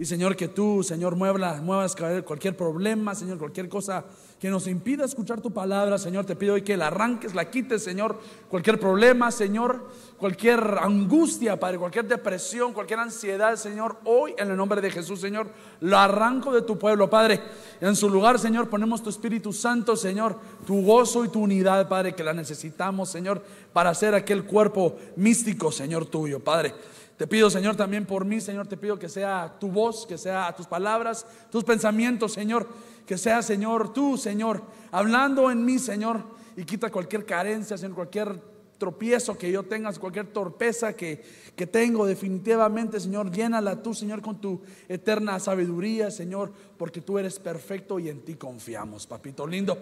Y Señor, que tú, Señor, muevas, muevas cualquier problema, Señor, cualquier cosa que nos impida escuchar tu palabra, Señor. Te pido hoy que la arranques, la quites, Señor. Cualquier problema, Señor. Cualquier angustia, Padre. Cualquier depresión, cualquier ansiedad, Señor. Hoy, en el nombre de Jesús, Señor, lo arranco de tu pueblo, Padre. En su lugar, Señor, ponemos tu Espíritu Santo, Señor. Tu gozo y tu unidad, Padre, que la necesitamos, Señor, para hacer aquel cuerpo místico, Señor, tuyo, Padre. Te pido, Señor, también por mí, Señor, te pido que sea tu voz, que sea tus palabras, tus pensamientos, Señor, que sea, Señor, tú, Señor, hablando en mí, Señor, y quita cualquier carencia, Señor, cualquier tropiezo que yo tenga, cualquier torpeza que, que tengo, definitivamente, Señor, llénala tú, Señor, con tu eterna sabiduría, Señor, porque tú eres perfecto y en ti confiamos, papito lindo.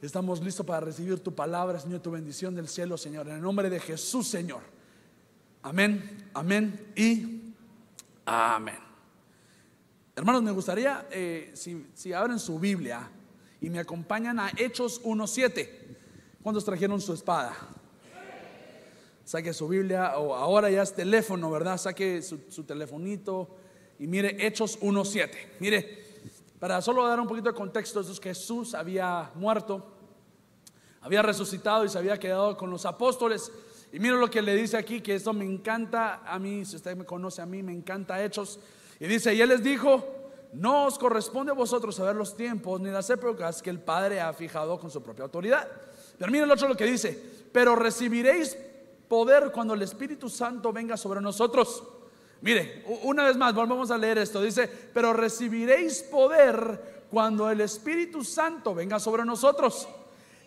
Estamos listos para recibir tu palabra, Señor, tu bendición del cielo, Señor, en el nombre de Jesús, Señor. Amén, amén y amén. Hermanos, me gustaría, eh, si, abren su Biblia y me acompañan a Hechos 1.7, ¿cuántos trajeron su espada? Saque su Biblia, o ahora ya es teléfono, ¿verdad? Saque su, su telefonito y mire Hechos 1.7. Mire, para solo dar un poquito de contexto, que Jesús había muerto, había resucitado y se había quedado con los apóstoles y mira lo que le dice aquí, que esto me encanta a mí, si usted me conoce a mí, me encanta Hechos. Y dice, y él les dijo, no os corresponde a vosotros saber los tiempos ni las épocas que el Padre ha fijado con su propia autoridad. Pero mira el otro lo que dice, pero recibiréis poder cuando el Espíritu Santo venga sobre nosotros. Mire, una vez más, volvemos a leer esto. Dice, pero recibiréis poder cuando el Espíritu Santo venga sobre nosotros.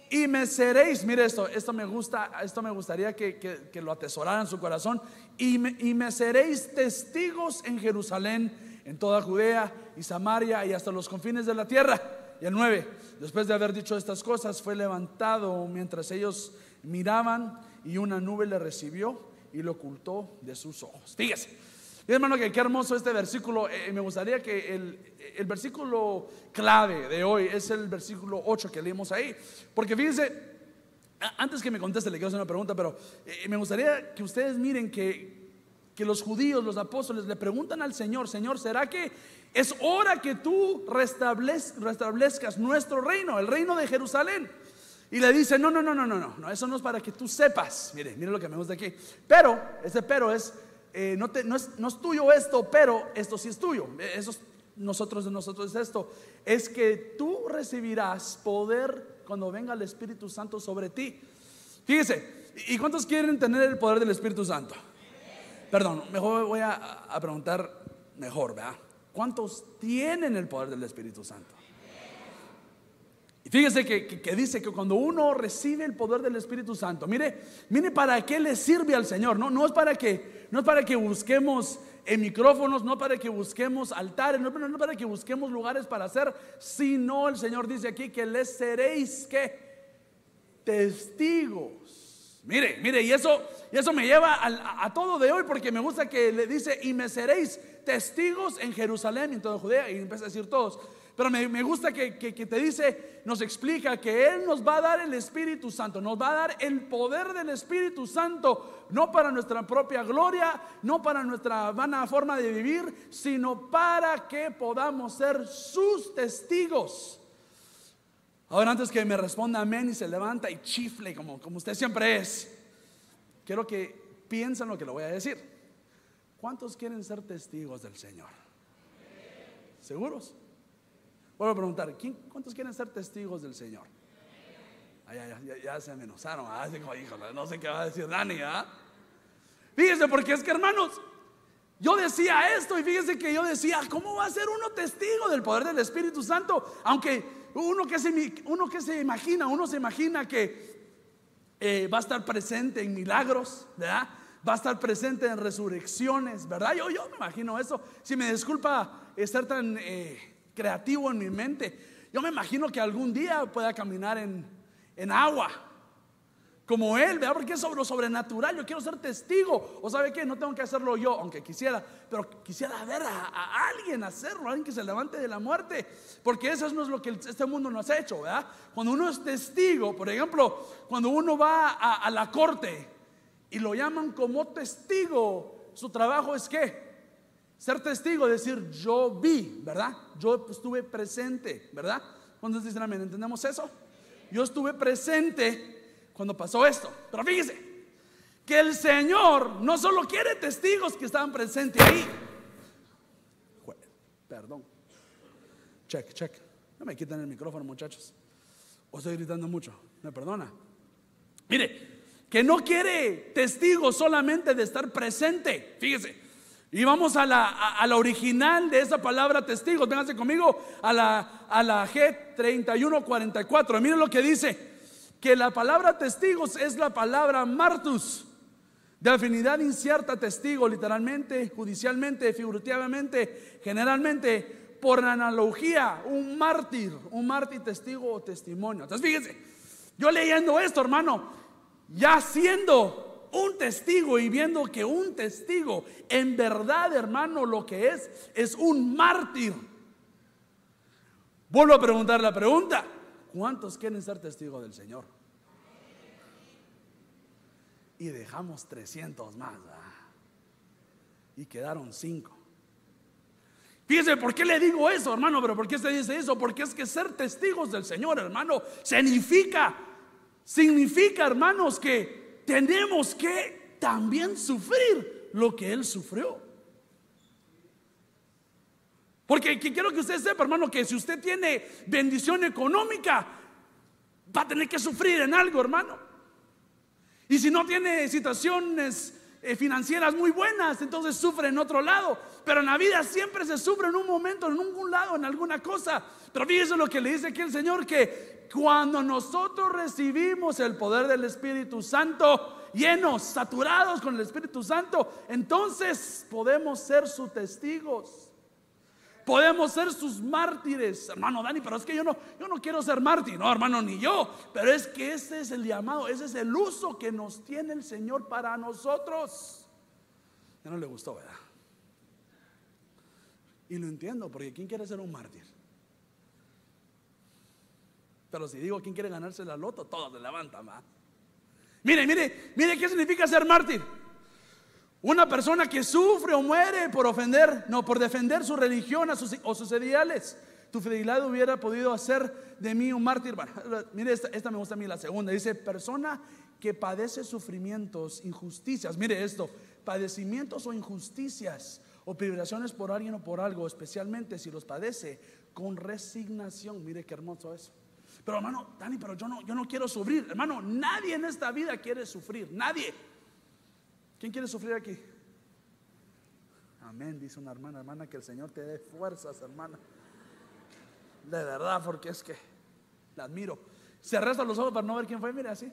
Y me seréis, mire esto, esto me gusta, esto me gustaría que, lo atesoraran en su corazón. Y me, y me seréis testigos en Jerusalén, en toda Judea y Samaria y hasta los confines de la tierra. Y el 9, después de haber dicho estas cosas, fue levantado mientras ellos miraban y una nube le recibió y lo ocultó de sus ojos. Fíjese, hermano, que qué hermoso este versículo. Eh, me gustaría que el, versículo clave de hoy es el versículo 8 que leímos ahí. Porque fíjense, antes que me conteste, le quiero hacer una pregunta, pero eh, me gustaría que ustedes miren que, que los judíos, los apóstoles, le preguntan al Señor, Señor, ¿será que es hora que tú restablezcas nuestro reino, el reino de Jerusalén? Y le dice, no, no, no, no, no, no, eso no es para que tú sepas. Mire, mire lo que me gusta aquí. Pero, ese pero es eh, no, es, tuyo esto, pero esto sí es tuyo. Eso nosotros de nosotros es esto. Es que tú recibirás poder cuando venga el Espíritu Santo sobre ti. Fíjese, ¿y cuántos quieren tener el poder del Espíritu Santo? Perdón, mejor voy a, a preguntar mejor, ¿verdad? ¿Cuántos tienen el poder del Espíritu Santo? Y fíjese que, dice que cuando uno recibe el poder del Espíritu Santo, mire, mire para qué le sirve al Señor. No, no es para que, no es para que busquemos en micrófonos, no para que busquemos altares, no, no para que busquemos lugares para hacer, sino el Señor dice aquí que les seréis que testigos. Mire, mire, y eso, y eso me lleva a, a, todo de hoy porque me gusta que le dice, y me seréis testigos en Jerusalén y en toda Judea, y empieza a decir todos. Pero me, gusta que, te dice, nos explica que Él nos va a dar el Espíritu Santo, nos va a dar el poder del Espíritu Santo, no para nuestra propia gloria, no para nuestra vana forma de vivir, sino para que podamos ser sus testigos. Ahora antes que me responda amén y se levanta y chifle como, como usted siempre es, quiero que piensen lo que le voy a decir. ¿Cuántos quieren ser testigos del Señor? ¿Seguros? Vuelvo a preguntar, ¿cuántos quieren ser testigos del Señor? ya, se amenazaron, ah, no sé qué va a decir Dani. Fíjese, porque es que hermanos, yo decía esto y fíjese que yo decía, ¿cómo va a ser uno testigo del poder del Espíritu Santo? Aunque uno que se, uno que se imagina, uno se imagina que eh, va a estar presente en milagros, ¿verdad? Va a estar presente en resurrecciones, ¿verdad? Yo, yo me imagino eso. Si me disculpa estar tan... Eh, creativo en mi mente. Yo me imagino que algún día pueda caminar en, en agua. Como él, ¿verdad? Porque es sobre lo sobrenatural. Yo quiero ser testigo. O sabe qué, no tengo que hacerlo yo, aunque quisiera, pero quisiera ver a, alguien hacerlo, alguien que se levante de la muerte. Porque eso no es lo que este mundo nos ha hecho, ¿verdad? Cuando uno es testigo, por ejemplo, cuando uno va a, a la corte y lo llaman como testigo, su trabajo es qué? Ser testigo, decir yo vi, ¿verdad? Yo estuve presente, ¿verdad? ¿Cuántos dicen? ¿Entendemos eso? Yo estuve presente cuando pasó esto. Pero fíjese, que el Señor no solo quiere testigos que estaban presentes ahí. Perdón. Check, check. No me quiten el micrófono, muchachos. O estoy gritando mucho. ¿Me perdona? Mire, que no quiere testigos solamente de estar presente. Fíjese. Y vamos a la, a, la original de esa palabra testigo. Ténganse conmigo a la, a la G3144. Miren lo que dice. Que la palabra testigos es la palabra martus. De afinidad incierta, testigo, literalmente, judicialmente, figurativamente, generalmente, por analogía, un mártir, un mártir testigo o testimonio. Entonces, fíjense, yo leyendo esto, hermano, ya siendo un testigo y viendo que un testigo, en verdad, hermano, lo que es, es un mártir. Vuelvo a preguntar la pregunta, ¿cuántos quieren ser testigos del Señor? Y dejamos 300 más. Y quedaron 5. Fíjese, ¿por qué le digo eso, hermano? Pero ¿por qué se dice eso? Porque es que ser testigos del Señor, hermano, significa, significa, hermanos, que tenemos que también sufrir lo que Él sufrió. Porque quiero que usted sepa, hermano, que si usted tiene bendición económica, va a tener que sufrir en algo, hermano. Y si no tiene situaciones eh, financieras muy buenas, entonces sufre en otro lado. Pero en la vida siempre se sufre en un momento, en algún lado, en alguna cosa. Pero fíjese lo que le dice aquí el Señor, que cuando nosotros recibimos el poder del Espíritu Santo, llenos, saturados con el Espíritu Santo, entonces podemos ser sus testigos. Podemos ser sus mártires, hermano Dani, pero es que yo no, yo no quiero ser mártir, no, hermano, ni yo. Pero es que ese es el llamado, ese es el uso que nos tiene el Señor para nosotros. Ya no le gustó, ¿verdad? Y lo entiendo, porque ¿quién quiere ser un mártir? Pero si digo, ¿quién quiere ganarse la loto? Todos se levantan, ¿va? Mire, mire, mire qué significa ser mártir. Una persona que sufre o muere por ofender, no, por defender su religión o sus ideales. Tu fidelidad hubiera podido hacer de mí un mártir. mire, esta, me gusta a mí, la segunda. Dice, persona que padece sufrimientos, injusticias. Mire esto, padecimientos o injusticias o privaciones por alguien o por algo, especialmente si los padece con resignación. Mire qué hermoso eso. Pero hermano, Dani, pero yo no, yo no quiero sufrir. Hermano, nadie en esta vida quiere sufrir. Nadie. ¿Quién quiere sufrir aquí? Amén, dice una hermana, hermana, que el Señor te dé fuerzas, hermana. De verdad, porque es que la admiro. Se arrastra los ojos para no ver quién fue, mire así.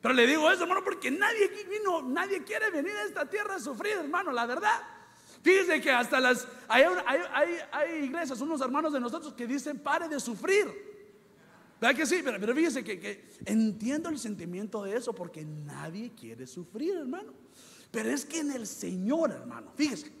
Pero le digo eso, hermano, porque nadie vino, nadie quiere venir a esta tierra a sufrir, hermano, la verdad. Fíjense que hasta las, hay, hay iglesias, unos hermanos de nosotros que dicen, pare de sufrir. ¿Verdad que sí? Pero, pero fíjese que, entiendo el sentimiento de eso porque nadie quiere sufrir, hermano. Pero es que en el Señor, hermano, fíjese,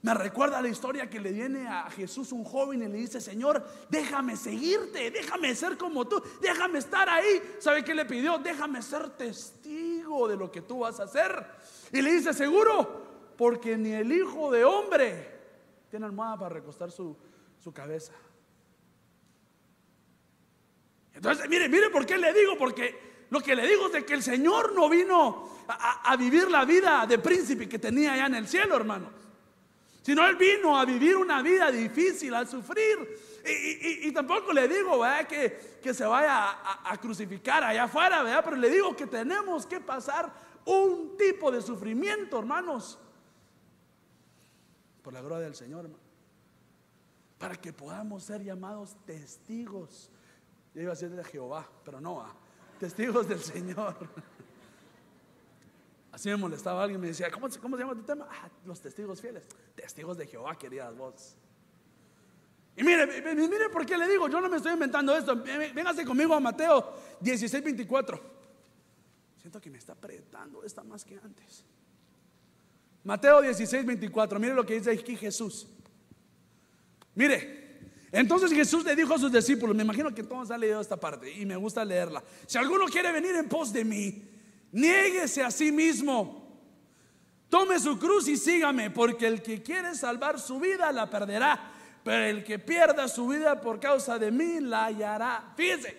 me recuerda la historia que le viene a Jesús un joven y le dice, Señor, déjame seguirte, déjame ser como tú, déjame estar ahí. ¿Sabe qué le pidió? Déjame ser testigo de lo que tú vas a hacer. Y le dice, seguro, porque ni el Hijo de Hombre tiene almohada para recostar su, su cabeza. Entonces, mire, mire por qué le digo, porque lo que le digo es que el Señor no vino a, vivir la vida de príncipe que tenía allá en el cielo, hermanos. Sino Él vino a vivir una vida difícil, a sufrir. Y, tampoco le digo Que, que se vaya a, a, crucificar allá afuera, ¿verdad? pero le digo que tenemos que pasar un tipo de sufrimiento, hermanos, por la gloria del Señor, para que podamos ser llamados testigos yo iba a ser de Jehová, pero no, a testigos del Señor. Así me molestaba alguien, me decía, ¿cómo, cómo se llama tu tema? Ah, los testigos fieles. Testigos de Jehová, queridas vos. Y mire, mire por qué le digo, yo no me estoy inventando esto. Véngase conmigo a Mateo 16, 24. Siento que me está apretando esta más que antes. Mateo 16, 24. Mire lo que dice aquí Jesús. Mire, entonces Jesús le dijo a sus discípulos, me imagino que todos han leído esta parte y me gusta leerla. Si alguno quiere venir en pos de mí, niéguese a sí mismo. Tome su cruz y sígame, porque el que quiere salvar su vida la perderá, pero el que pierda su vida por causa de mí la hallará. Fíjense,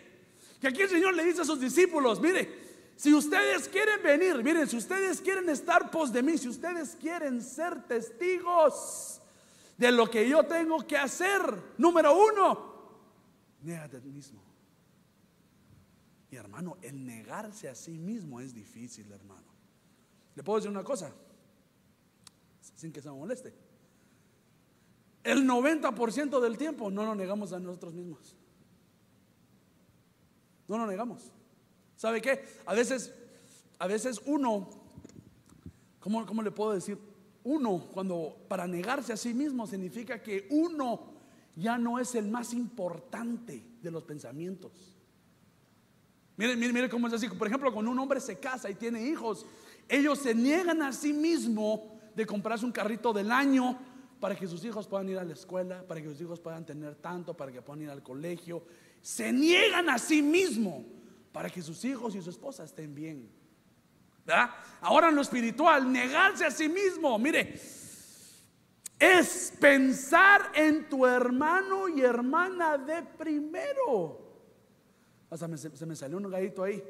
que aquí el Señor le dice a sus discípulos, mire, si ustedes quieren venir, miren, si ustedes quieren estar pos de mí, si ustedes quieren ser testigos de lo que yo tengo que hacer, número uno, négate a ti mismo. Y hermano, el negarse a sí mismo es difícil, hermano. ¿Le puedo decir una cosa? Sin que se me moleste. El 90% del tiempo no nos negamos a nosotros mismos. No lo negamos. ¿Sabe qué? A veces, a veces uno, ¿cómo, ¿cómo le puedo decir? Uno, cuando para negarse a sí mismo significa que uno ya no es el más importante de los pensamientos. Miren, miren, miren cómo es así. Por ejemplo, cuando un hombre se casa y tiene hijos, ellos se niegan a sí mismo de comprarse un carrito del año para que sus hijos puedan ir a la escuela, para que sus hijos puedan tener tanto, para que puedan ir al colegio. Se niegan a sí mismo para que sus hijos y su esposa estén bien. Ahora en lo espiritual, negarse a sí mismo, mire, es pensar en tu hermano y hermana de primero. Hasta se me salió un gallito ahí.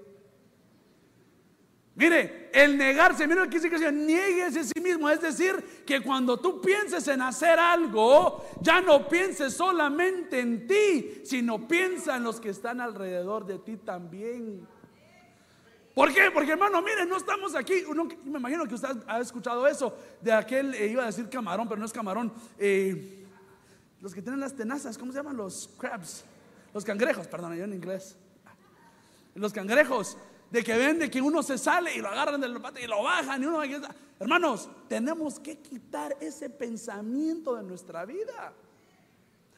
Mire, el negarse, mire lo que dice que niegues a sí mismo. Es decir, que cuando tú pienses en hacer algo, ya no pienses solamente en ti, sino piensa en los que están alrededor de ti también. ¿Por qué? Porque hermano, mire, no estamos aquí. me imagino que usted ha escuchado eso de aquel, eh, iba a decir camarón, pero no es camarón. Eh, los que tienen las tenazas, ¿cómo se llaman? Los crabs. Los cangrejos, perdón, yo en inglés. Los cangrejos de que ven de que uno se sale y lo agarran del pata y lo bajan y uno hermanos tenemos que quitar ese pensamiento de nuestra vida.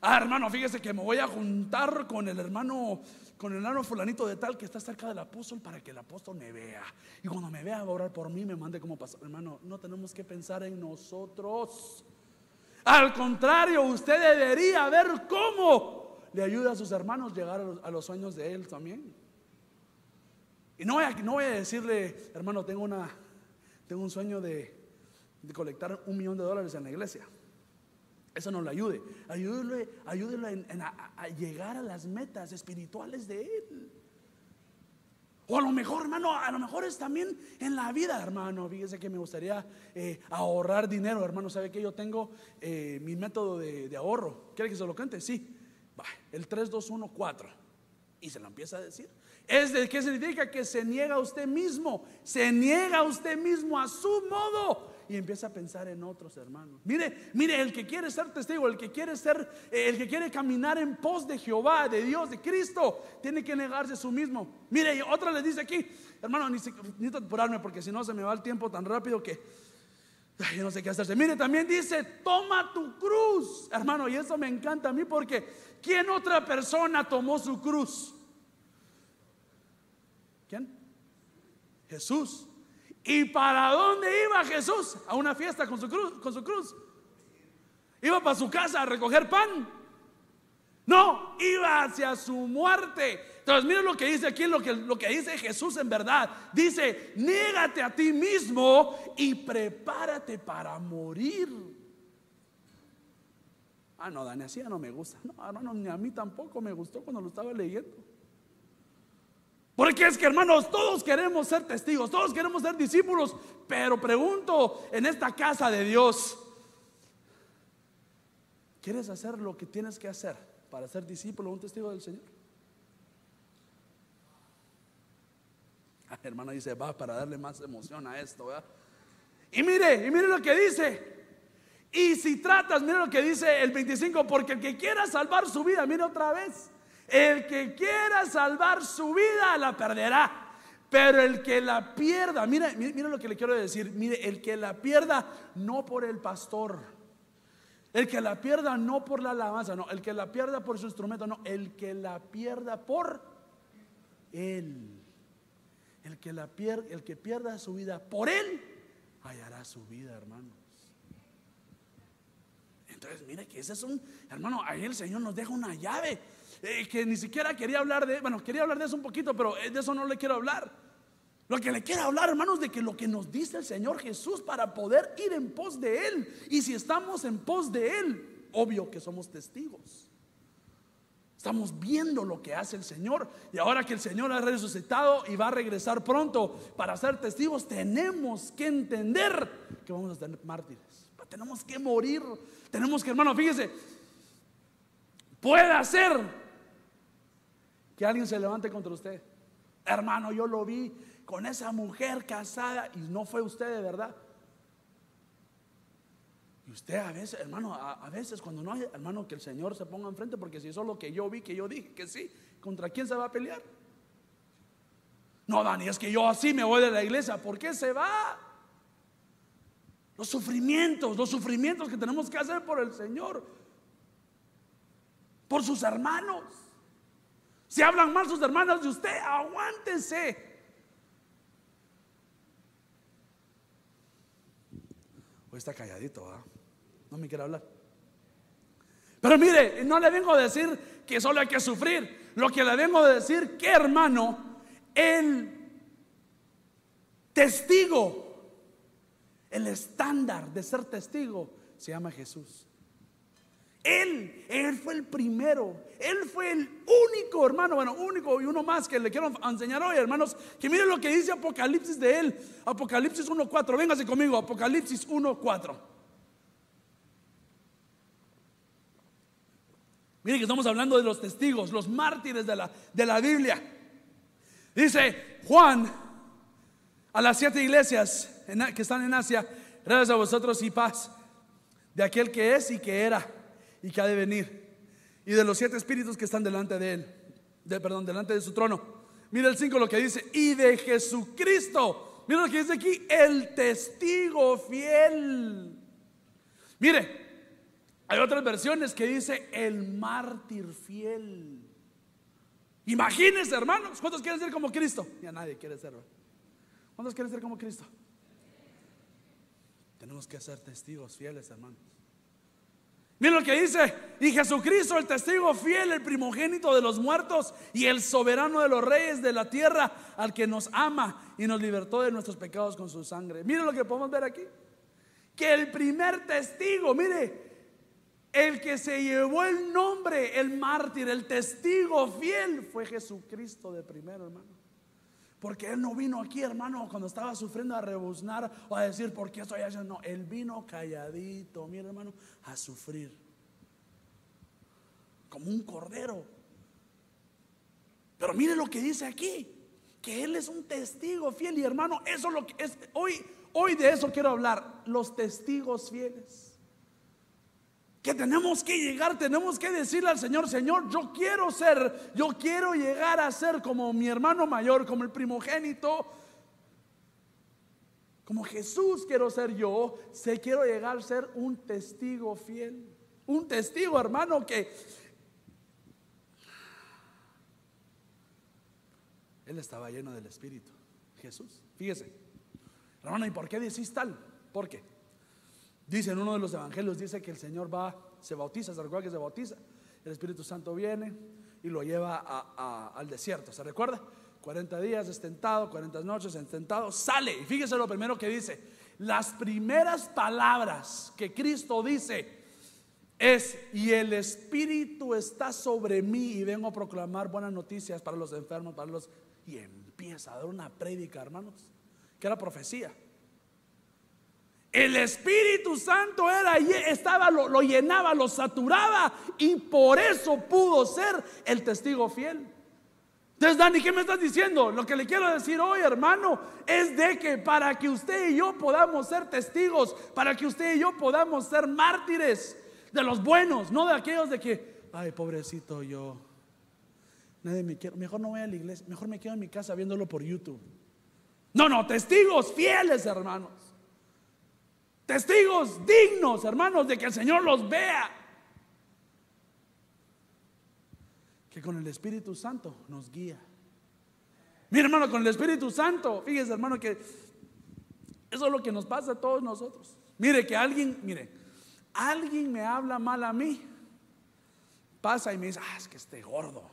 Ah hermano fíjese que me voy a juntar con el hermano con el hermano fulanito de tal que está cerca del apóstol para que el apóstol me vea. Y cuando me vea va a orar por mí me mande como pastor. Hermano no tenemos que pensar en nosotros. Al contrario usted debería ver cómo le ayuda a sus hermanos llegar a los sueños de él también y no voy a, no voy a decirle, hermano, tengo, una, tengo un sueño de, colectar un millón de dólares en la iglesia. Eso no le ayude. Ayúdele, ayúdele a, llegar a las metas espirituales de Él. O a lo mejor, hermano, a lo mejor es también en la vida, hermano. Fíjese que me gustaría eh, ahorrar dinero, hermano. ¿Sabe que yo tengo eh, mi método de, ahorro? ¿Quiere que se lo cante? Sí. el 3, 2, 1, 4. Y se lo empieza a decir. Es de qué significa que se niega a usted mismo, se niega a usted mismo a su modo y empieza a pensar en otros hermanos. Mire, mire, el que quiere ser testigo, el que quiere ser, eh, el que quiere caminar en pos de Jehová, de Dios, de Cristo, tiene que negarse a su mismo. Mire, otra le dice aquí, hermano, necesito apurarme porque si no se me va el tiempo tan rápido que yo no sé qué hacerse. Mire, también dice, toma tu cruz, hermano, y eso me encanta a mí porque ¿quién otra persona tomó su cruz? ¿Quién? Jesús. ¿Y para dónde iba Jesús? A una fiesta con su cruz, con su cruz. Iba para su casa a recoger pan. No, iba hacia su muerte. Entonces, miren lo que dice aquí, lo que, lo que dice Jesús en verdad. Dice, niégate a ti mismo y prepárate para morir. Ah, no, Dani, así ya no me gusta. No, hermano, ni a mí tampoco me gustó cuando lo estaba leyendo. Porque es que hermanos, todos queremos ser testigos, todos queremos ser discípulos, pero pregunto en esta casa de Dios, ¿quieres hacer lo que tienes que hacer para ser discípulo o un testigo del Señor? Ah, hermano dice, va para darle más emoción a esto, Y mire, y mire lo que dice. Y si tratas, mire lo que dice el 25, porque el que quiera salvar su vida, mire otra vez. El que quiera salvar su vida la perderá. Pero el que la pierda, mire, mire, lo que le quiero decir, mire, el que la pierda no por el pastor, el que la pierda no por la alabanza, no, el que la pierda por su instrumento, no, el que la pierda por él. El que la el que pierda su vida por él, hallará su vida, hermanos. Entonces, mire que ese es un, hermano, ahí el Señor nos deja una llave. Eh, que ni siquiera quería hablar de, bueno, quería hablar de eso un poquito, pero eh, de eso no le quiero hablar. Lo que le quiero hablar, hermanos, de que lo que nos dice el Señor Jesús para poder ir en pos de Él. Y si estamos en pos de Él, obvio que somos testigos. Estamos viendo lo que hace el Señor. Y ahora que el Señor ha resucitado y va a regresar pronto para ser testigos, tenemos que entender que vamos a tener mártires. Tenemos que morir. Tenemos que, hermano, fíjese, puede ser que alguien se levante contra usted. Hermano, yo lo vi con esa mujer casada y no fue usted de verdad. Y usted a veces, hermano, a, veces cuando no hay, hermano, que el Señor se ponga enfrente, porque si eso es lo que yo vi, que yo dije que sí, ¿contra quién se va a pelear? No, Dani, es que yo así me voy de la iglesia. ¿Por qué se va? Los sufrimientos, los sufrimientos que tenemos que hacer por el Señor, por sus hermanos. Si hablan mal sus hermanos de usted, aguántese. Hoy está calladito, no me quiere hablar. Pero mire, no le vengo a decir que solo hay que sufrir. Lo que le vengo a decir, que hermano, el testigo, el estándar de ser testigo, se llama Jesús. Él, Él fue el primero. Él fue el único, hermano, bueno, único y uno más que le quiero enseñar hoy, hermanos, que miren lo que dice Apocalipsis de Él. Apocalipsis 1.4, véngase conmigo, Apocalipsis 1.4. Miren que estamos hablando de los testigos, los mártires de la, de la Biblia. Dice Juan a las siete iglesias que están en Asia, gracias a vosotros y paz de aquel que es y que era y que ha de venir. Y de los siete espíritus que están delante de él, de, perdón, delante de su trono. Mira el 5 lo que dice, y de Jesucristo. Mira lo que dice aquí, el testigo fiel. Mire, hay otras versiones que dice el mártir fiel. Imagínense, hermanos, ¿cuántos quieren ser como Cristo? Ya nadie quiere serlo. ¿Cuántos quieren ser como Cristo? Tenemos que ser testigos fieles, hermanos. Miren lo que dice, y Jesucristo, el testigo fiel, el primogénito de los muertos y el soberano de los reyes de la tierra, al que nos ama y nos libertó de nuestros pecados con su sangre. Miren lo que podemos ver aquí. Que el primer testigo, mire, el que se llevó el nombre, el mártir, el testigo fiel, fue Jesucristo de primero, hermano. Porque Él no vino aquí, hermano, cuando estaba sufriendo a rebuznar o a decir, ¿por qué estoy haciendo? No, Él vino calladito, mira, hermano, a sufrir. Como un cordero. Pero mire lo que dice aquí, que Él es un testigo fiel. Y hermano, eso es lo que es, hoy, hoy de eso quiero hablar, los testigos fieles que tenemos que llegar, tenemos que decirle al Señor, Señor, yo quiero ser, yo quiero llegar a ser como mi hermano mayor, como el primogénito, como Jesús quiero ser yo, sé quiero llegar a ser un testigo fiel, un testigo hermano que él estaba lleno del Espíritu, Jesús. Fíjese, hermano, ¿y por qué decís tal? ¿Por qué? Dice en uno de los evangelios, dice que el Señor va, se bautiza, se recuerda que se bautiza, el Espíritu Santo viene y lo lleva al desierto, ¿se recuerda? 40 días estentado, 40 noches estentado, sale y fíjese lo primero que dice, las primeras palabras que Cristo dice es, y el Espíritu está sobre mí y vengo a proclamar buenas noticias para los enfermos, para los... Y empieza a dar una prédica, hermanos, que era profecía. El Espíritu Santo era estaba, lo, lo, llenaba, lo saturaba y por eso pudo ser el testigo fiel. Entonces, Dani, ¿qué me estás diciendo? Lo que le quiero decir hoy, hermano, es de que para que usted y yo podamos ser testigos, para que usted y yo podamos ser mártires de los buenos, no de aquellos de que, ay, pobrecito yo, nadie me quiere, mejor no voy a la iglesia, mejor me quedo en mi casa viéndolo por YouTube. No, no, testigos fieles, hermanos. Testigos dignos, hermanos, de que el Señor los vea. Que con el Espíritu Santo nos guía. Mira, hermano, con el Espíritu Santo, fíjese, hermano, que eso es lo que nos pasa a todos nosotros. Mire, que alguien, mire, alguien me habla mal a mí, pasa y me dice, ah, es que esté gordo.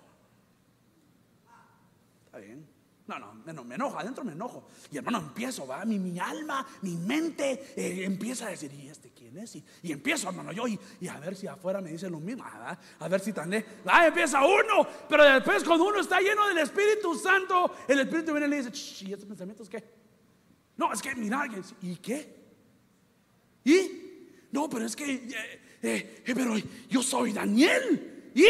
Está bien. No, no, me, me enojo, adentro me enojo. Y hermano, empiezo, va, mi, mi alma, mi mente eh, empieza a decir, ¿y este quién es? Y, empiezo, hermano, yo, y, a ver si afuera me dice lo mismo, a ver si tan Ah, empieza uno, pero después cuando uno está lleno del Espíritu Santo, el Espíritu viene y le dice, ¿y estos pensamientos qué? No, es que, mira, ¿y qué? ¿Y? No, pero es que, eh, eh, pero yo soy Daniel. ¿Y?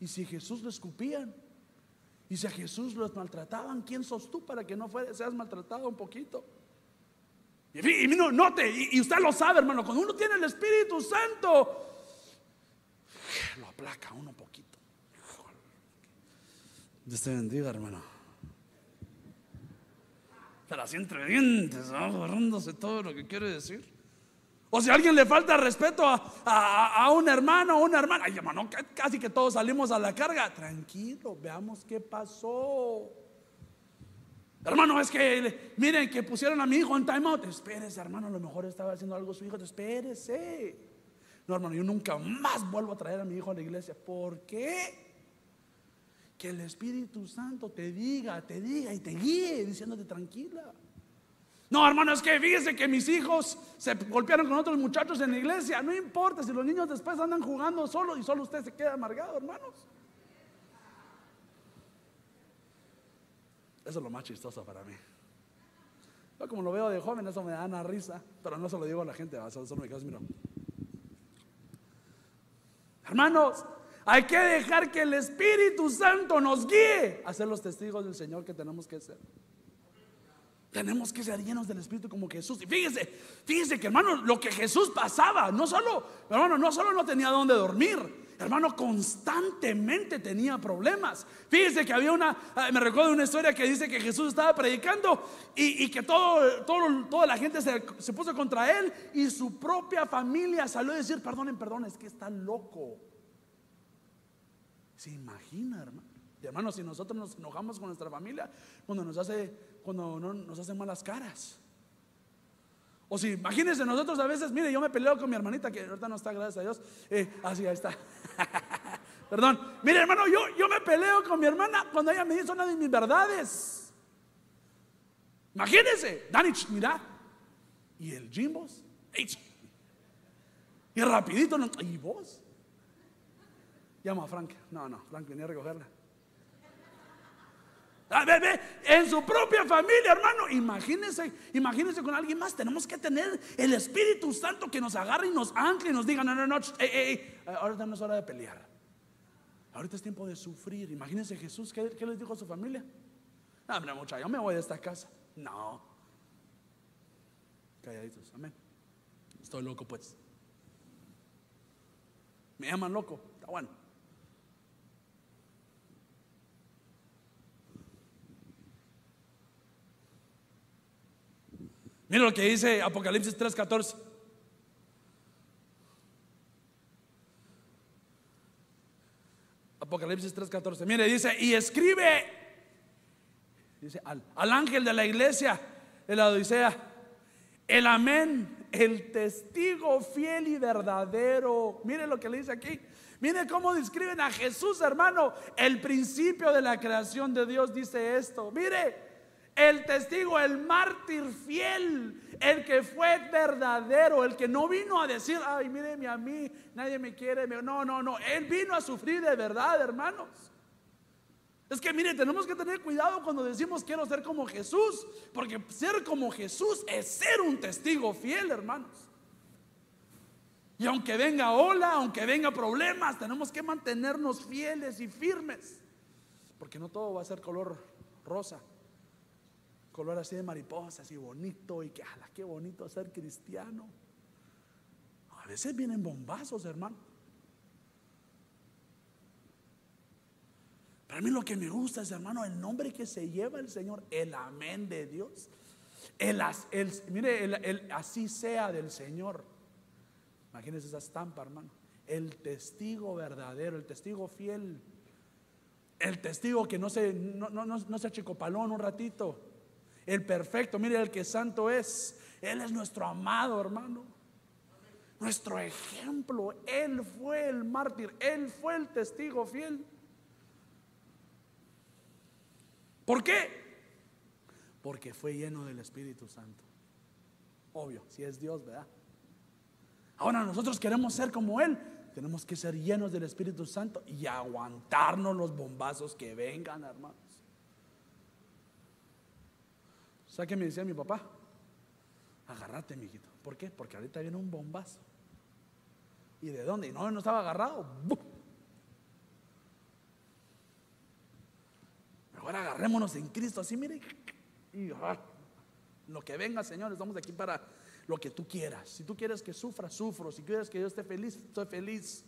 Y si Jesús lo escupían, y si a Jesús los maltrataban, ¿quién sos tú para que no seas maltratado un poquito? Y, no, note, y, usted lo sabe, hermano, cuando uno tiene el Espíritu Santo, lo aplaca uno un poquito. Dios te bendiga, hermano. Pero así entre dientes, agarrándose todo lo que quiere decir. O si a alguien le falta respeto a, un hermano o una hermana, ay hermano, casi que todos salimos a la carga. Tranquilo, veamos qué pasó. Hermano, es que miren que pusieron a mi hijo en timeout. Espérese, hermano, a lo mejor estaba haciendo algo su hijo. Espérese. No, hermano, yo nunca más vuelvo a traer a mi hijo a la iglesia. ¿Por qué? Que el Espíritu Santo te diga, te diga y te guíe diciéndote tranquila. No, hermano, es que fíjese que mis hijos se golpearon con otros muchachos en la iglesia. No importa si los niños después andan jugando solo y solo usted se queda amargado, hermanos. Eso es lo más chistoso para mí. Yo como lo veo de joven, eso me da una risa, pero no se lo digo a la gente, solo me quedo mira. Hermanos, hay que dejar que el Espíritu Santo nos guíe a ser los testigos del Señor que tenemos que ser. Tenemos que ser llenos del Espíritu como Jesús. Y fíjese, fíjese que hermano, lo que Jesús pasaba, no solo, hermano, no solo no tenía dónde dormir, hermano, constantemente tenía problemas. Fíjese que había una, ah, me recuerdo una historia que dice que Jesús estaba predicando y, que todo, todo, toda la gente se, se puso contra él y su propia familia salió a decir, perdonen, perdón, es que está loco. ¿Se imagina, hermano? Y hermano, si nosotros nos enojamos con nuestra familia, cuando nos hace cuando no nos hacen malas caras. O si, imagínense, nosotros a veces, mire, yo me peleo con mi hermanita, que ahorita no está, gracias a Dios. Eh, así, ahí está. Perdón. Mire, hermano, yo, yo me peleo con mi hermana cuando ella me dice una de mis verdades. Imagínense, Danich, mira. Y el Jimbos. Y rapidito, ¿y vos? Llama a Frank. No, no, Frank venía a recogerla. A ver, en su propia familia, hermano. Imagínense, imagínense con alguien más. Tenemos que tener el Espíritu Santo que nos agarre y nos ancle y nos diga, no, no, no, ahorita no es hora de pelear. Ahorita es tiempo de sufrir. Imagínense Jesús, ¿qué, les dijo a su familia? No, mucha, yo me voy de esta casa. No. Calladitos, amén. Estoy loco, pues. Me llaman loco. Está bueno. Mira lo que dice Apocalipsis 3:14. Apocalipsis 3:14. Mire, dice, y escribe, dice, al, al ángel de la iglesia de la Odisea, el amén, el testigo fiel y verdadero. Mire lo que le dice aquí. Mire cómo describen a Jesús, hermano. El principio de la creación de Dios dice esto. Mire, el testigo, el mártir fiel, el que fue verdadero, el que no vino a decir, ay, míreme a mí, nadie me quiere. No, no, no. Él vino a sufrir de verdad, hermanos. Es que mire, tenemos que tener cuidado cuando decimos quiero ser como Jesús, porque ser como Jesús es ser un testigo fiel, hermanos. Y aunque venga ola, aunque venga problemas, tenemos que mantenernos fieles y firmes, porque no todo va a ser color rosa color así de mariposas y bonito y que, ala, qué bonito ser cristiano. A veces vienen bombazos, hermano. Para mí lo que me gusta es, hermano, el nombre que se lleva el Señor, el amén de Dios. El, el mire, el, así sea del Señor. Imagínense esa estampa, hermano. El testigo verdadero, el testigo fiel. El testigo que no se, no, no, no, se achicopalón un ratito el perfecto, mire el que santo es. Él es nuestro amado hermano. Nuestro ejemplo. Él fue el mártir. Él fue el testigo fiel. ¿Por qué? Porque fue lleno del Espíritu Santo. Obvio, si es Dios, ¿verdad? Ahora nosotros queremos ser como Él. Tenemos que ser llenos del Espíritu Santo y aguantarnos los bombazos que vengan, hermanos. ¿Sabes qué me decía mi papá? Agárrate, mijito. ¿Por qué? Porque ahorita viene un bombazo. ¿Y de dónde? Y no, no estaba agarrado. Mejor agarrémonos en Cristo. Así, mire. Y ah, lo que venga, Señor, estamos aquí para lo que tú quieras. Si tú quieres que sufra, sufro. Si quieres que yo esté feliz, estoy feliz.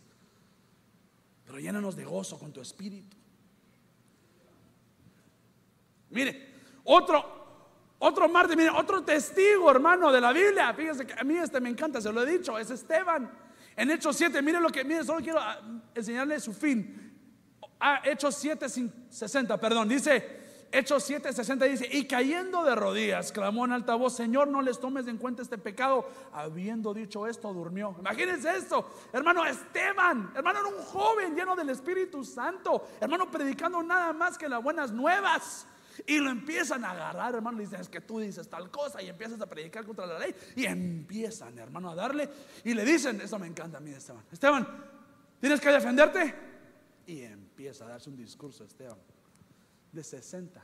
Pero llénanos de gozo con tu espíritu. Mire, otro, otro mártir, mire, otro testigo, hermano, de la Biblia. Fíjese que a mí este me encanta, se lo he dicho, es Esteban. En Hechos 7, mire lo que, mire, solo quiero ah, enseñarle su fin. Ah, Hechos 7, 60, perdón, dice, Hechos 7, 60 dice, y cayendo de rodillas, clamó en alta voz, Señor, no les tomes en cuenta este pecado. Habiendo dicho esto, durmió. Imagínense esto, hermano Esteban, hermano era un joven lleno del Espíritu Santo, hermano predicando nada más que las buenas nuevas. Y lo empiezan a agarrar, hermano. dicen, es que tú dices tal cosa. Y empiezas a predicar contra la ley. Y empiezan, hermano, a darle. Y le dicen, eso me encanta a mí, Esteban. Esteban, ¿tienes que defenderte? Y empieza a darse un discurso, Esteban, de 60.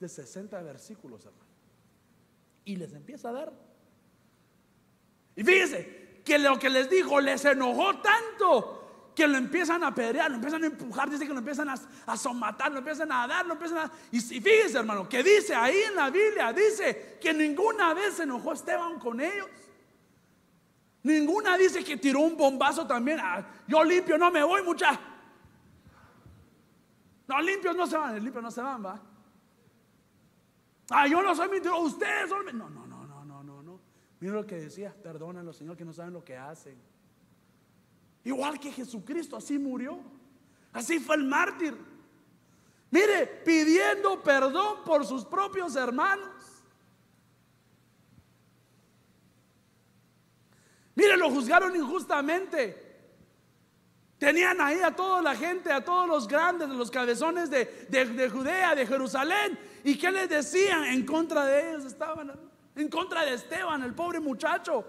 De 60 versículos, hermano. Y les empieza a dar. Y fíjese que lo que les dijo les enojó tanto que lo empiezan a pedrear, lo empiezan a empujar, dice que lo empiezan a, a somatar, lo empiezan a dar, lo empiezan a... Y, y fíjense hermano, que dice ahí en la Biblia, dice que ninguna vez se enojó Esteban con ellos. Ninguna dice que tiró un bombazo también. Ah, yo limpio, no me voy, mucha. No, limpios no se van, limpios no se van, va. Ah, yo no soy mentiroso, ustedes son. No, no, no, no, no, no, no. Mira lo que decía, perdónenlo, Señor, que no saben lo que hacen. Igual que Jesucristo, así murió. Así fue el mártir. Mire, pidiendo perdón por sus propios hermanos. Mire, lo juzgaron injustamente. Tenían ahí a toda la gente, a todos los grandes, los cabezones de, de, Judea, de Jerusalén. ¿Y qué les decían? En contra de ellos estaban, en contra de Esteban, el pobre muchacho.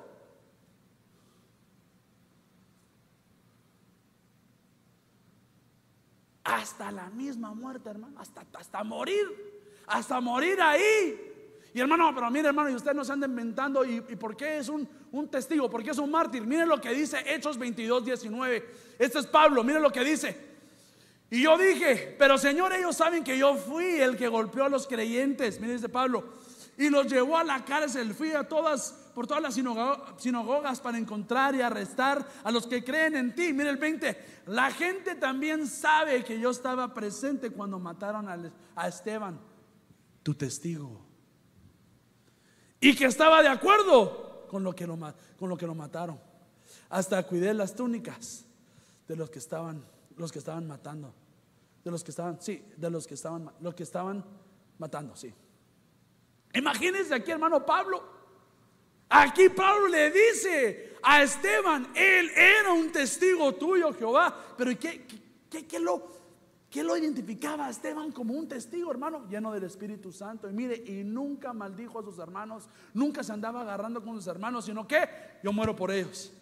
Hasta la misma muerte, hermano, hasta, hasta morir, hasta morir ahí. Y hermano, pero mire hermano, y usted no se anda inventando, ¿y, por qué es un, un testigo? ¿Por qué es un mártir? Mire lo que dice Hechos 22, 19. Este es Pablo, mire lo que dice. Y yo dije, pero Señor, ellos saben que yo fui el que golpeó a los creyentes, mire dice Pablo, y los llevó a la cárcel, fui a todas por todas las sinagogas para encontrar y arrestar a los que creen en ti. Mire el 20. La gente también sabe que yo estaba presente cuando mataron a Esteban, tu testigo. Y que estaba de acuerdo con lo que lo, con lo, que lo mataron. Hasta cuidé las túnicas de los que estaban, los que estaban matando. De los que estaban, sí, de los que estaban, los que estaban matando, sí. Imagínense aquí, hermano Pablo. Aquí Pablo le dice a Esteban, él era un testigo tuyo, Jehová. Pero ¿qué, qué, lo, qué lo identificaba a Esteban como un testigo, hermano? Lleno del Espíritu Santo. Y mire, y nunca maldijo a sus hermanos, nunca se andaba agarrando con sus hermanos, sino que yo muero por ellos.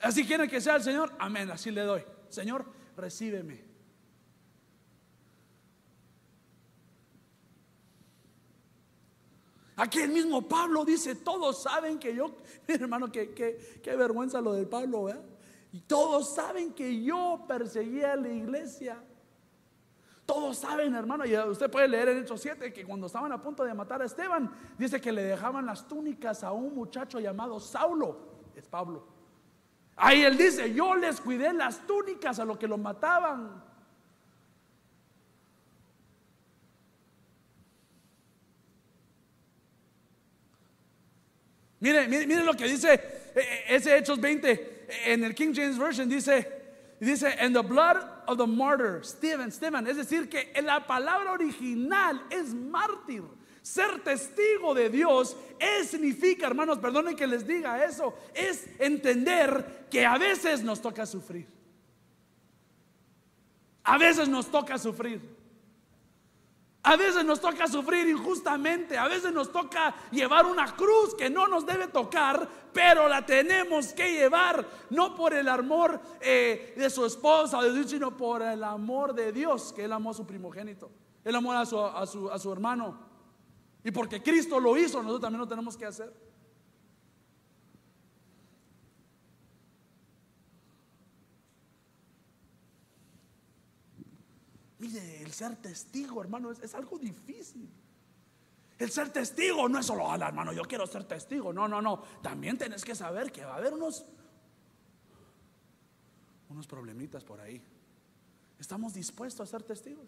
Así quiere que sea el Señor, amén, así le doy. Señor, recíbeme. Aquí el mismo Pablo dice, todos saben que yo, hermano, que, qué vergüenza lo del Pablo, ¿verdad? Y todos saben que yo perseguía a la iglesia. Todos saben, hermano, y usted puede leer en Hechos 7 que cuando estaban a punto de matar a Esteban, dice que le dejaban las túnicas a un muchacho llamado Saulo, es Pablo. Ahí él dice, yo les cuidé las túnicas a los que lo mataban. Mire, mire, lo que dice eh, eh, ese Hechos 20 en el King James Version dice, dice, and the blood of the martyr, Stephen, Stephen, es decir, que la palabra original es mártir. Ser testigo de Dios significa, hermanos, perdonen que les diga eso, es entender que a veces nos toca sufrir. A veces nos toca sufrir. A veces nos toca sufrir injustamente, a veces nos toca llevar una cruz que no nos debe tocar, pero la tenemos que llevar, no por el amor eh, de su esposa de sino por el amor de Dios, que Él amó a su primogénito, Él amó a su, a su, a su hermano. Y porque Cristo lo hizo, nosotros también lo tenemos que hacer. Mire, el ser testigo, hermano, es, algo difícil. El ser testigo no es solo, hola hermano, yo quiero ser testigo. No, no, no. También tenés que saber que va a haber unos, unos problemitas por ahí. Estamos dispuestos a ser testigos.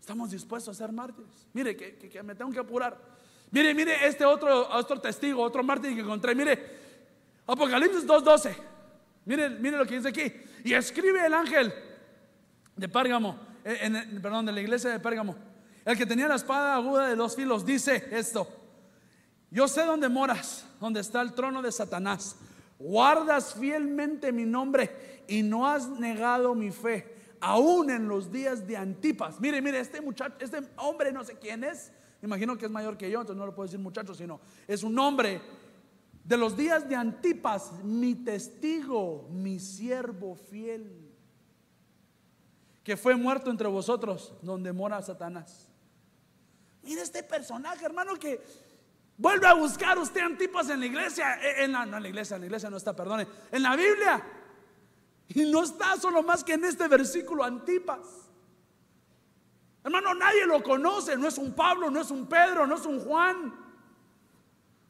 Estamos dispuestos a ser mártires. Mire, que, me tengo que apurar. Mire, mire, este otro, otro testigo, otro mártir que encontré. Mire, Apocalipsis 2.12. Mire, mire lo que dice aquí. Y escribe el ángel de Pérgamo, en, perdón, de la iglesia de Pérgamo. El que tenía la espada aguda de dos filos dice esto: Yo sé dónde moras, donde está el trono de Satanás. Guardas fielmente mi nombre y no has negado mi fe, aún en los días de Antipas. Mire, mire, este muchacho, este hombre no sé quién es. Imagino que es mayor que yo, entonces no lo puedo decir muchacho, sino es un hombre de los días de Antipas, mi testigo, mi siervo fiel que fue muerto entre vosotros, donde mora Satanás. Mire este personaje, hermano, que vuelve a buscar usted Antipas en la iglesia, eh, en la, no en la iglesia, en la iglesia no está, perdone, en la Biblia. Y no está solo más que en este versículo Antipas. Hermano, nadie lo conoce, no es un Pablo, no es un Pedro, no es un Juan,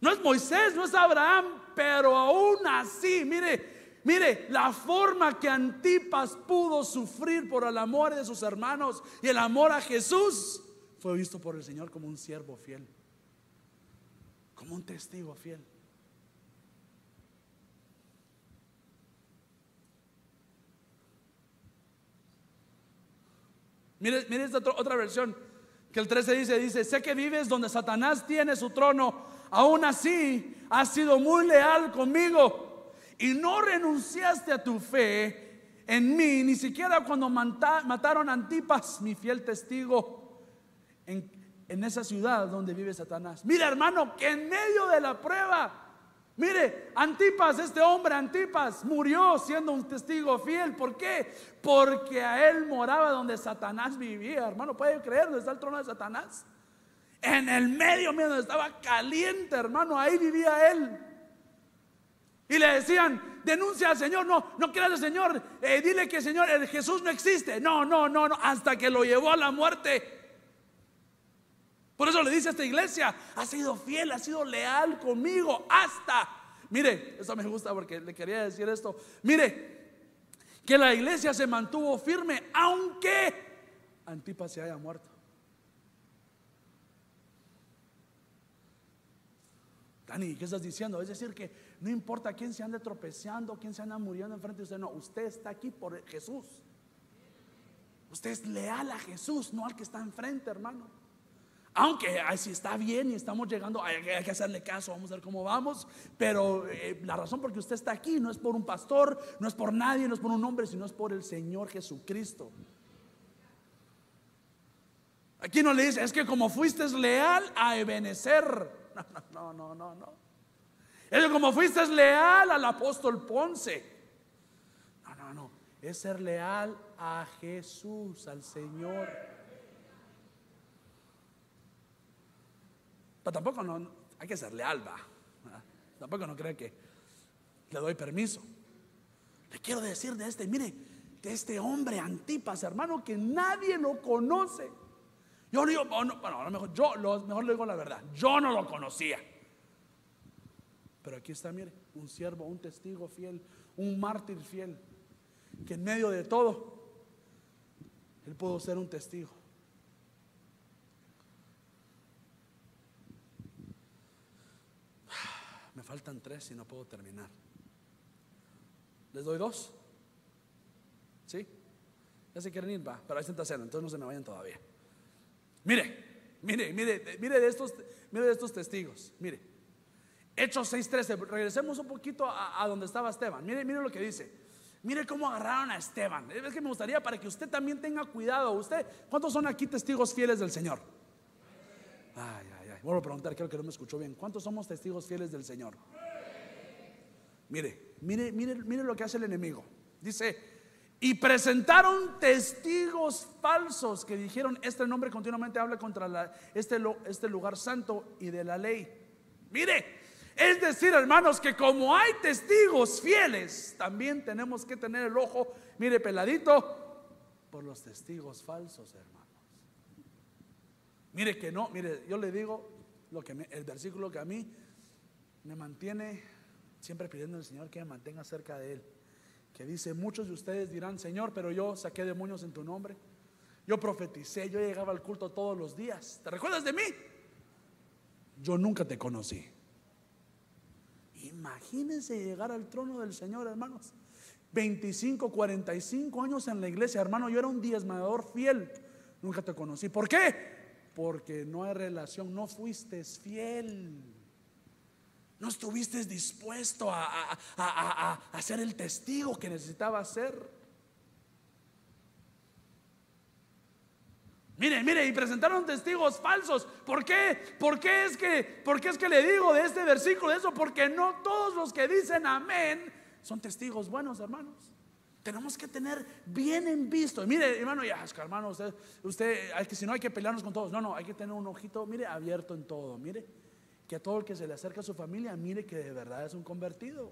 no es Moisés, no es Abraham, pero aún así, mire, Mire, la forma que Antipas pudo sufrir por el amor de sus hermanos y el amor a Jesús fue visto por el Señor como un siervo fiel, como un testigo fiel. Mire, mire esta otra versión que el 13 dice, dice, sé que vives donde Satanás tiene su trono, aún así has sido muy leal conmigo y no renunciaste a tu fe en mí, ni siquiera cuando mataron a Antipas, mi fiel testigo, en, en esa ciudad donde vive Satanás. Mira, hermano, que en medio de la prueba, Mire, Antipas, este hombre Antipas, murió siendo un testigo fiel. ¿Por qué? Porque a él moraba donde Satanás vivía. Hermano, ¿puede creer dónde está el trono de Satanás? En el medio, mira, donde estaba caliente, hermano, ahí vivía él. Y le decían, denuncia al Señor, no, no creas al Señor, eh, dile que Señor, Jesús no existe. No, no, no, no, hasta que lo llevó a la muerte. Por eso le dice a esta iglesia, ha sido fiel, ha sido leal conmigo hasta. Mire, eso me gusta porque le quería decir esto. Mire, que la iglesia se mantuvo firme aunque Antipas se haya muerto. Dani, ¿qué estás diciendo? Es decir, que no importa quién se ande tropezando, quién se anda muriendo enfrente de usted, no, usted está aquí por Jesús. Usted es leal a Jesús, no al que está enfrente, hermano. Aunque si está bien y estamos llegando, hay, que hacerle caso, vamos a ver cómo vamos. Pero eh, la razón por que usted está aquí no es por un pastor, no es por nadie, no es por un hombre, sino es por el Señor Jesucristo. Aquí no le dice, es que como fuiste leal a Ebenezer. No, no, no, no, no. Es como fuiste leal al apóstol Ponce. No, no, no. Es ser leal a Jesús, al Señor. Pero tampoco no, hay que ser leal, va. Tampoco no cree que le doy permiso. Le quiero decir de este, mire, de este hombre Antipas, hermano, que nadie lo conoce. Yo digo, bueno, a lo mejor yo, lo, mejor le digo la verdad, yo no lo conocía. Pero aquí está, mire, un siervo, un testigo fiel, un mártir fiel, que en medio de todo, él pudo ser un testigo. Me faltan tres y no puedo terminar. ¿Les doy dos? ¿Sí? Ya se quieren ir, va, pero hay tentación, entonces no se me vayan todavía. Mire, mire, mire, mire de estos, mire de estos testigos, mire. Hechos 6:13, regresemos un poquito a, donde estaba Esteban. Mire, mire lo que dice. Mire cómo agarraron a Esteban. Es que me gustaría para que usted también tenga cuidado. Usted, ¿cuántos son aquí testigos fieles del Señor? Ay, ay, ay. Vuelvo a preguntar, creo que no me escuchó bien. ¿Cuántos somos testigos fieles del Señor? Mire, mire, mire, mire lo que hace el enemigo. Dice, y presentaron testigos falsos que dijeron, este nombre continuamente habla contra este, este lugar santo y de la ley. Mire, es decir, hermanos, que como hay testigos fieles, también tenemos que tener el ojo, mire, peladito, por los testigos falsos, hermanos. Mire que no, mire, yo le digo lo que el versículo que a mí me mantiene siempre pidiendo al Señor que me mantenga cerca de Él que dice, muchos de ustedes dirán, Señor, pero yo saqué demonios en tu nombre. Yo profeticé, yo llegaba al culto todos los días. ¿Te recuerdas de mí? Yo nunca te conocí. Imagínense llegar al trono del Señor, hermanos. 25, 45 años en la iglesia, hermano. Yo era un diezmador fiel. Nunca te conocí. ¿Por qué? Porque no hay relación, no fuiste fiel. No estuviste dispuesto a, a, ser el testigo que necesitaba ser. Mire, mire, y presentaron testigos falsos. ¿Por qué? ¿Por qué es que, por qué es que le digo de este versículo eso? Porque no todos los que dicen amén son testigos buenos, hermanos. Tenemos que tener bien en visto. Mire, hermano, ya, hermano, usted, usted, que si no hay que pelearnos con todos. No, no, hay que tener un ojito, mire, abierto en todo. Mire, que todo el que se le acerca a su familia mire que de verdad es un convertido.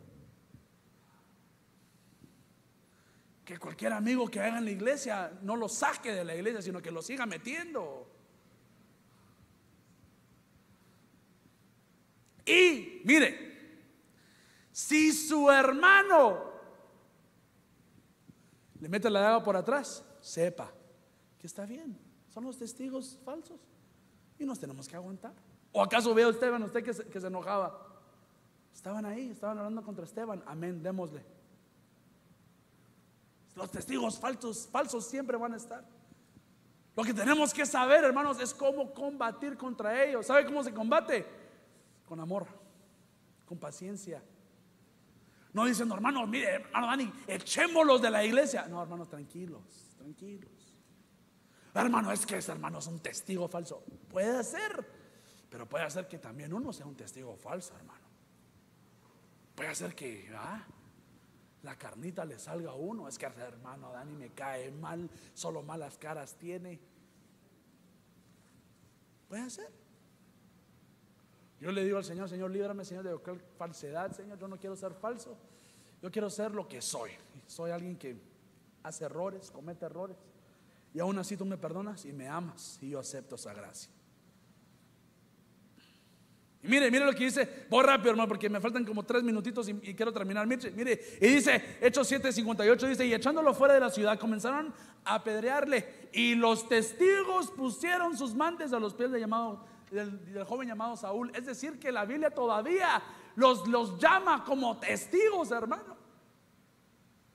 Que cualquier amigo que haga en la iglesia no lo saque de la iglesia, sino que lo siga metiendo. Y mire, si su hermano le mete la daga por atrás, sepa que está bien. Son los testigos falsos y nos tenemos que aguantar. ¿O acaso veo a Esteban, usted que se, enojaba? Estaban ahí, estaban hablando contra Esteban. Amén, démosle. Los testigos falsos, falsos siempre van a estar. Lo que tenemos que saber, hermanos, es cómo combatir contra ellos. ¿Sabe cómo se combate? Con amor, con paciencia. No dicen, hermanos, mire, hermano Dani, echémoslos de la iglesia. No, hermanos, tranquilos, tranquilos. Hermano, es que ese hermano es un testigo falso. Puede ser. Pero puede ser que también uno sea un testigo falso, hermano. Puede ser que ah, la carnita le salga a uno. Es que hermano Dani me cae mal, solo malas caras tiene. Puede ser. Yo le digo al Señor, Señor, líbrame, Señor, de cualquier falsedad, Señor. Yo no quiero ser falso. Yo quiero ser lo que soy. Soy alguien que hace errores, comete errores. Y aún así tú me perdonas y me amas y yo acepto esa gracia. Y mire, mire lo que dice, voy rápido hermano, porque me faltan como tres minutitos y, quiero terminar. Mire, mire, y dice, Hechos 7:58, dice, y echándolo fuera de la ciudad, comenzaron a apedrearle. Y los testigos pusieron sus mantes a los pies del, joven llamado Saúl. Es decir, que la Biblia todavía los, los llama como testigos, hermano.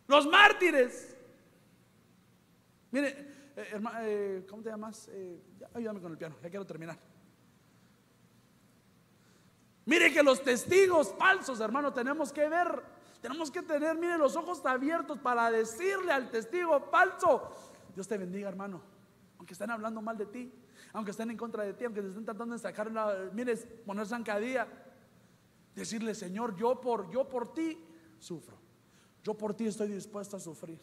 Los mártires. Mire, eh, hermano, eh, ¿cómo te llamas? Eh, ayúdame con el piano, ya quiero terminar. Mire que los testigos falsos, hermano, tenemos que ver, tenemos que tener, mire, los ojos abiertos para decirle al testigo falso, Dios te bendiga, hermano, aunque estén hablando mal de ti, aunque estén en contra de ti, aunque te estén tratando de sacar una, mire, poner zancadilla, decirle, Señor, yo por, yo por ti sufro, yo por ti estoy dispuesto a sufrir.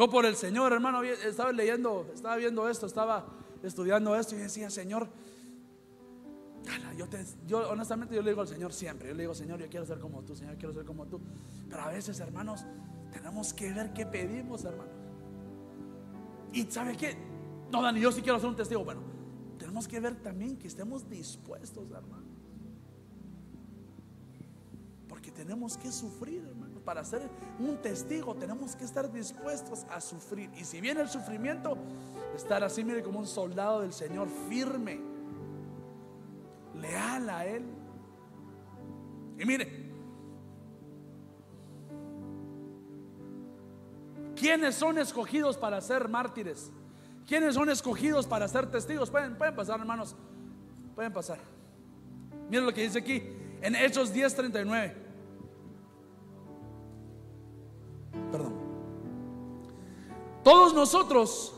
Yo por el Señor, hermano, estaba leyendo, estaba viendo esto, estaba estudiando esto y decía, Señor, yo, honestamente yo le digo al Señor siempre, yo le digo, Señor, yo quiero ser como tú, Señor, quiero ser como tú. Pero a veces, hermanos, tenemos que ver qué pedimos, hermanos. Y ¿sabe qué? No, Dani, yo sí quiero ser un testigo. Bueno, tenemos que ver también que estemos dispuestos, hermano. Porque tenemos que sufrir, hermano para ser un testigo tenemos que estar dispuestos a sufrir. Y si viene el sufrimiento, estar así, mire, como un soldado del Señor, firme, leal a Él. Y mire, ¿quiénes son escogidos para ser mártires? ¿Quiénes son escogidos para ser testigos? Pueden, pueden pasar, hermanos, pueden pasar. Mira lo que dice aquí en Hechos 10:39. Todos nosotros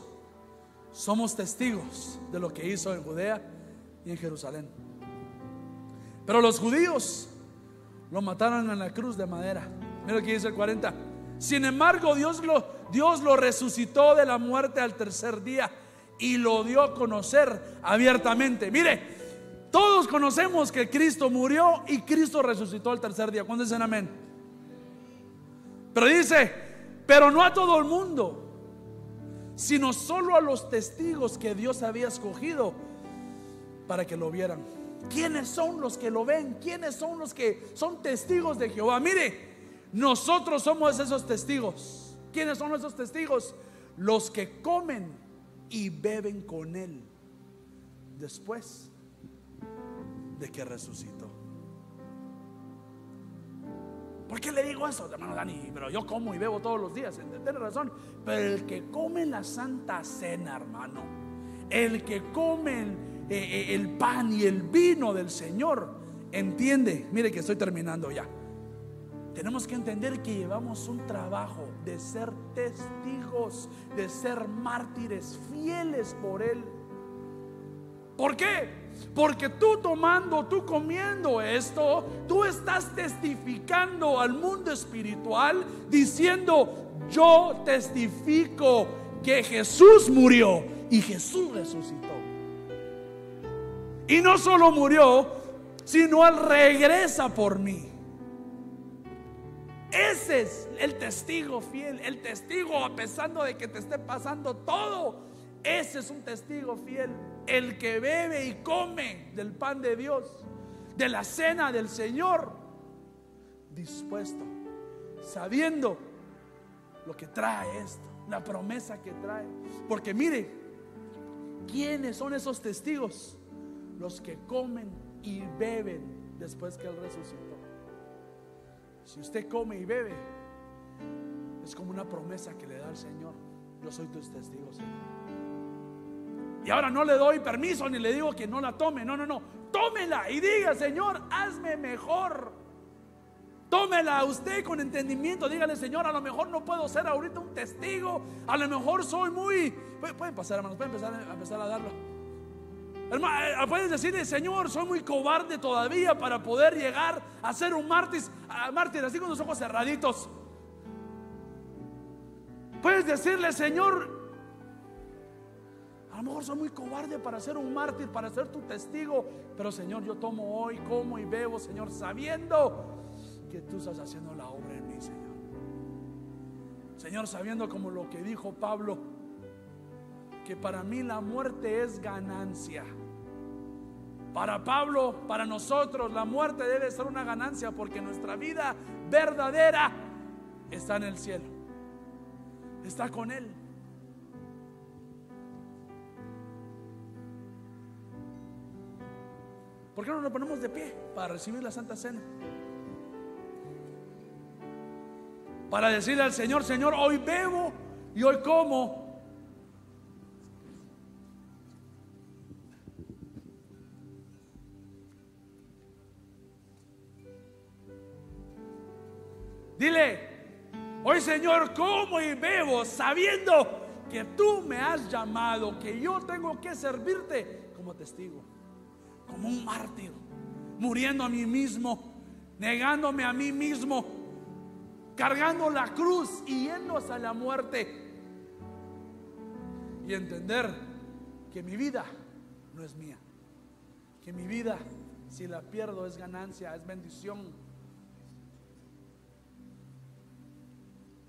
somos testigos de lo que hizo en Judea y en Jerusalén. Pero los judíos lo mataron en la cruz de madera. Mira lo que dice el 40. Sin embargo, Dios lo, Dios lo resucitó de la muerte al tercer día y lo dio a conocer abiertamente. Mire, todos conocemos que Cristo murió y Cristo resucitó al tercer día. ¿Cuándo dicen amén? Pero dice, pero no a todo el mundo, sino solo a los testigos que Dios había escogido para que lo vieran. ¿Quiénes son los que lo ven? ¿Quiénes son los que son testigos de Jehová? Mire, nosotros somos esos testigos. ¿Quiénes son esos testigos? Los que comen y beben con Él después de que resucitó. ¿Por qué le digo eso, hermano Dani? Pero yo como y bebo todos los días, tiene razón. Pero el que come la santa cena, hermano, el que come el, eh, eh, el pan y el vino del Señor, entiende, mire que estoy terminando ya. Tenemos que entender que llevamos un trabajo de ser testigos, de ser mártires fieles por Él. ¿Por qué? Porque tú tomando, tú comiendo esto, tú estás testificando al mundo espiritual diciendo, yo testifico que Jesús murió y Jesús resucitó. Y no solo murió, sino Él regresa por mí. Ese es el testigo fiel, el testigo a pesar de que te esté pasando todo. Ese es un testigo fiel, el que bebe y come del pan de Dios, de la cena del Señor, dispuesto, sabiendo lo que trae esto, la promesa que trae. Porque mire, ¿quiénes son esos testigos? Los que comen y beben después que Él resucitó. Si usted come y bebe, es como una promesa que le da el Señor. Yo soy tu testigo, Señor. Y ahora no le doy permiso ni le digo que no la tome. No, no, no. Tómela y diga, Señor, hazme mejor. Tómela usted con entendimiento. Dígale, Señor, a lo mejor no puedo ser ahorita un testigo. A lo mejor soy muy. Pueden pasar, hermanos, pueden empezar a, empezar a darlo. Hermano, eh, puedes decirle, Señor, soy muy cobarde todavía para poder llegar a ser un mártir, mártir así con los ojos cerraditos. Puedes decirle, Señor, a lo mejor soy muy cobarde para ser un mártir, para ser tu testigo, pero Señor, yo tomo hoy, como y bebo, Señor, sabiendo que tú estás haciendo la obra en mí, Señor. Señor, sabiendo como lo que dijo Pablo, que para mí la muerte es ganancia. Para Pablo, para nosotros, la muerte debe ser una ganancia porque nuestra vida verdadera está en el cielo. Está con Él. ¿Por qué no nos ponemos de pie para recibir la Santa Cena? Para decirle al Señor, Señor, hoy bebo y hoy como Dile, hoy Señor, como y bebo sabiendo que tú me has llamado, que yo tengo que servirte como testigo, como un mártir, muriendo a mí mismo, negándome a mí mismo, cargando la cruz y yendo a la muerte. Y entender que mi vida no es mía, que mi vida, si la pierdo, es ganancia, es bendición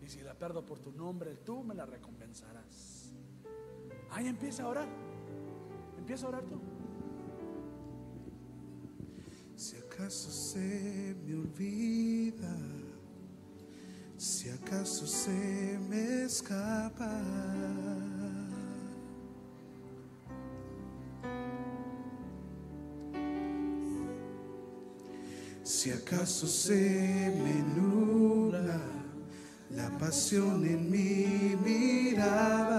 Y si la perdo por tu nombre, tú me la recompensarás. Ahí empieza a orar. Empieza a orar tú. Si acaso se me olvida, si acaso se me escapa. Si acaso se me nubla la pasión en mi mirada.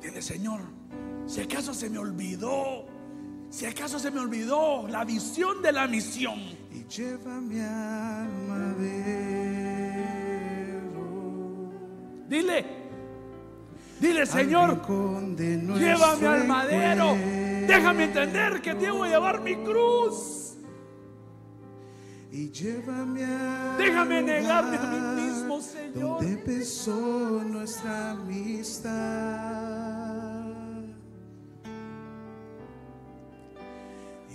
Dile, Señor, si acaso se me olvidó, Si acaso se me olvidó la visión de la misión. y lleva mi alma a Dile, dile Señor, llévame al madero. Déjame entender que debo llevar mi cruz. y llévame a Déjame negarme a mí mismo, Señor. donde empezó nuestra amistad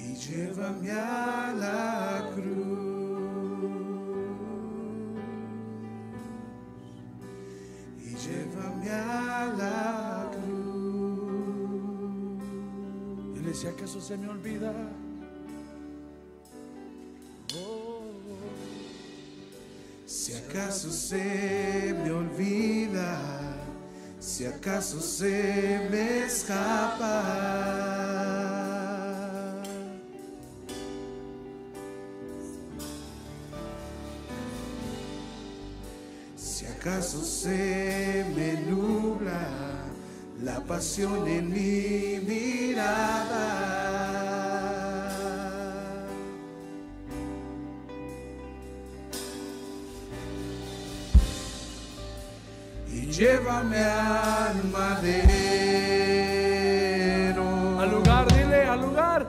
y llévame a la cruz y llévame a la cruz Dile si acaso se me olvida. Oh, Si acaso se me olvida, si acaso se me escapa. Acaso se me nubla la pasión en mi mirada. y llévame al madero, al lugar, dile, al lugar.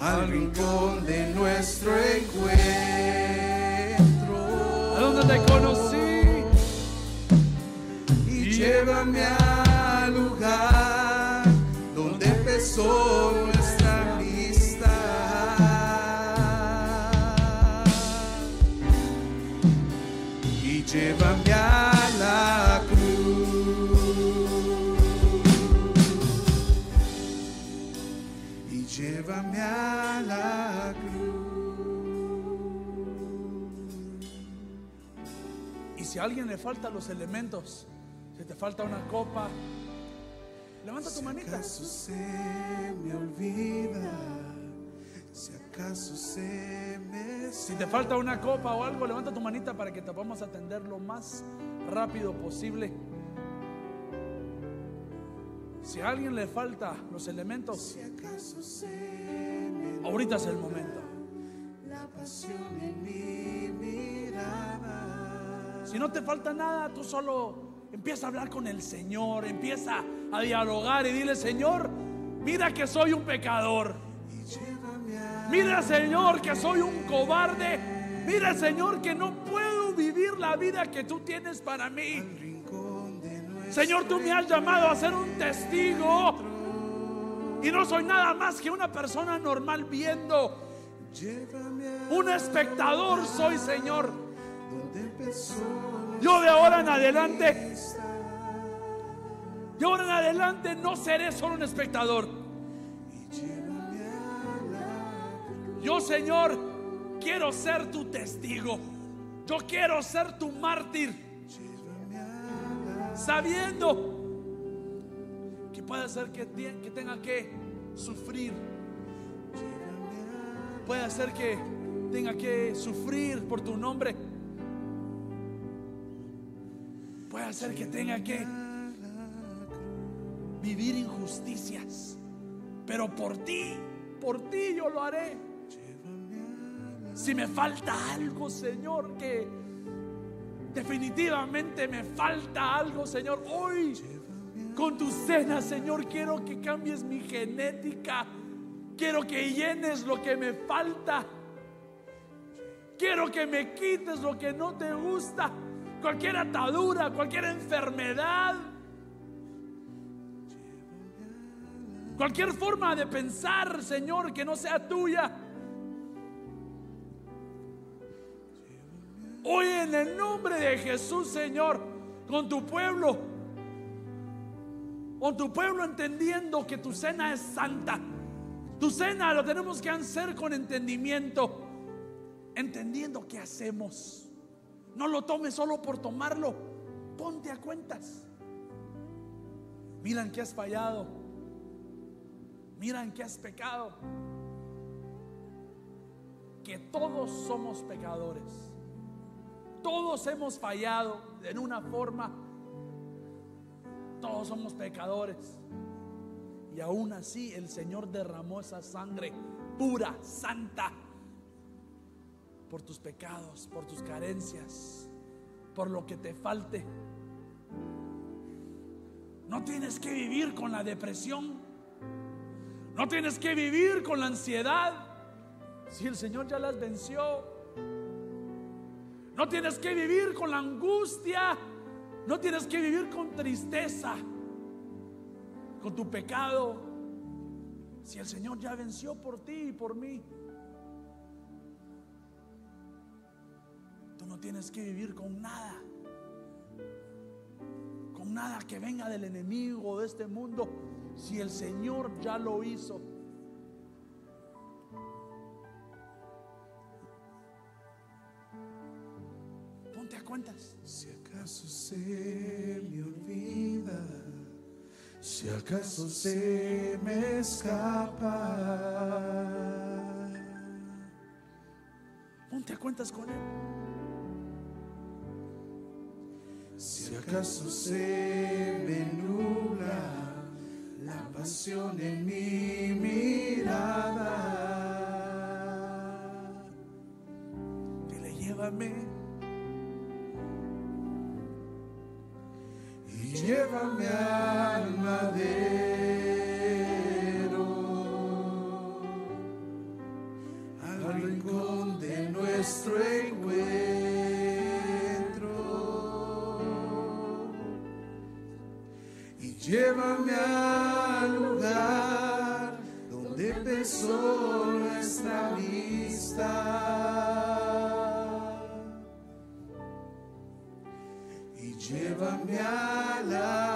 al rincón de nuestro encuentro, Y llévame a la cruz. Y llévame a la cruz. Y si a alguien le faltan los elementos, si te falta una copa, levanta tu Si manita. acaso se me olvida, si acaso se me Si te falta una copa o algo, levanta tu manita para que te podamos atender lo más rápido posible. Si a alguien le falta los elementos, si acaso se me ahorita es el momento. la pasión en mi mirada. Si no te falta nada, tú solo empieza a hablar con el Señor, empieza a dialogar y dile, Señor, mira que soy un pecador. Mira, Señor, que soy un cobarde. Mira, Señor, que no puedo vivir la vida que tú tienes para mí. Señor, tú me has llamado a ser un testigo. Y no soy nada más que una persona normal viendo. Un espectador soy, Señor. empezó Yo de ahora en adelante, de ahora en adelante no seré solo un espectador. Yo, Señor, quiero ser tu testigo. Yo quiero ser tu mártir. Sabiendo que puede ser que, que tenga que sufrir. Puede ser que tenga que sufrir por tu nombre. Puede ser que tenga que vivir injusticias. Pero por ti, por ti yo lo haré. Si me falta algo, Señor, que definitivamente me falta algo, Señor, hoy con tu cena, Señor, quiero que cambies mi genética. Quiero que llenes lo que me falta. Quiero que me quites lo que no te gusta. Cualquier atadura, cualquier enfermedad. Cualquier forma de pensar, Señor, que no sea tuya. Hoy en el nombre de Jesús, Señor, con tu pueblo, con tu pueblo entendiendo que tu cena es santa. Tu cena lo tenemos que hacer con entendimiento, entendiendo qué hacemos. No lo tomes solo por tomarlo, ponte a cuentas. Mira en qué has fallado, mira en qué has pecado. Que todos somos pecadores. Todos hemos fallado en una forma. Todos somos pecadores. Y aún así el Señor derramó esa sangre pura, santa, por tus pecados, por tus carencias, por lo que te falte. No tienes que vivir con la depresión. No tienes que vivir con la ansiedad. Si el Señor ya las venció. No tienes que vivir con la angustia. No tienes que vivir con tristeza. Con tu pecado. Si el Señor ya venció por ti y por mí. Tú no tienes que vivir con nada nada que venga del enemigo de este mundo si el Señor ya lo hizo. Ponte a cuentas. Si acaso se me olvida, si acaso se me escapa. Ponte a cuentas con Él. Si acaso se me nubla la pasión en mi mirada, dile llévame y llévame al madero, llévame al lugar donde empezó nuestra amistad. Y llévame a la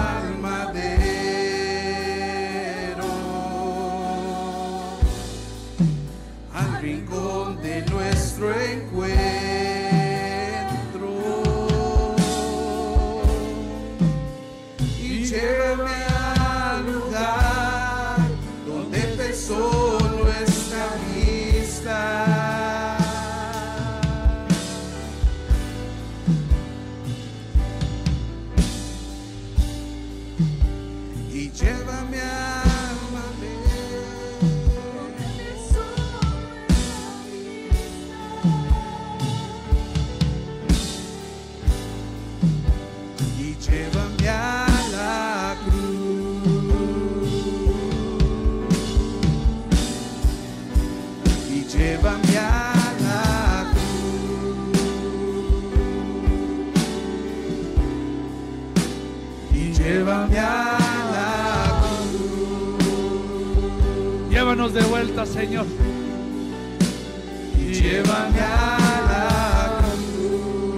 llévame a la cruz.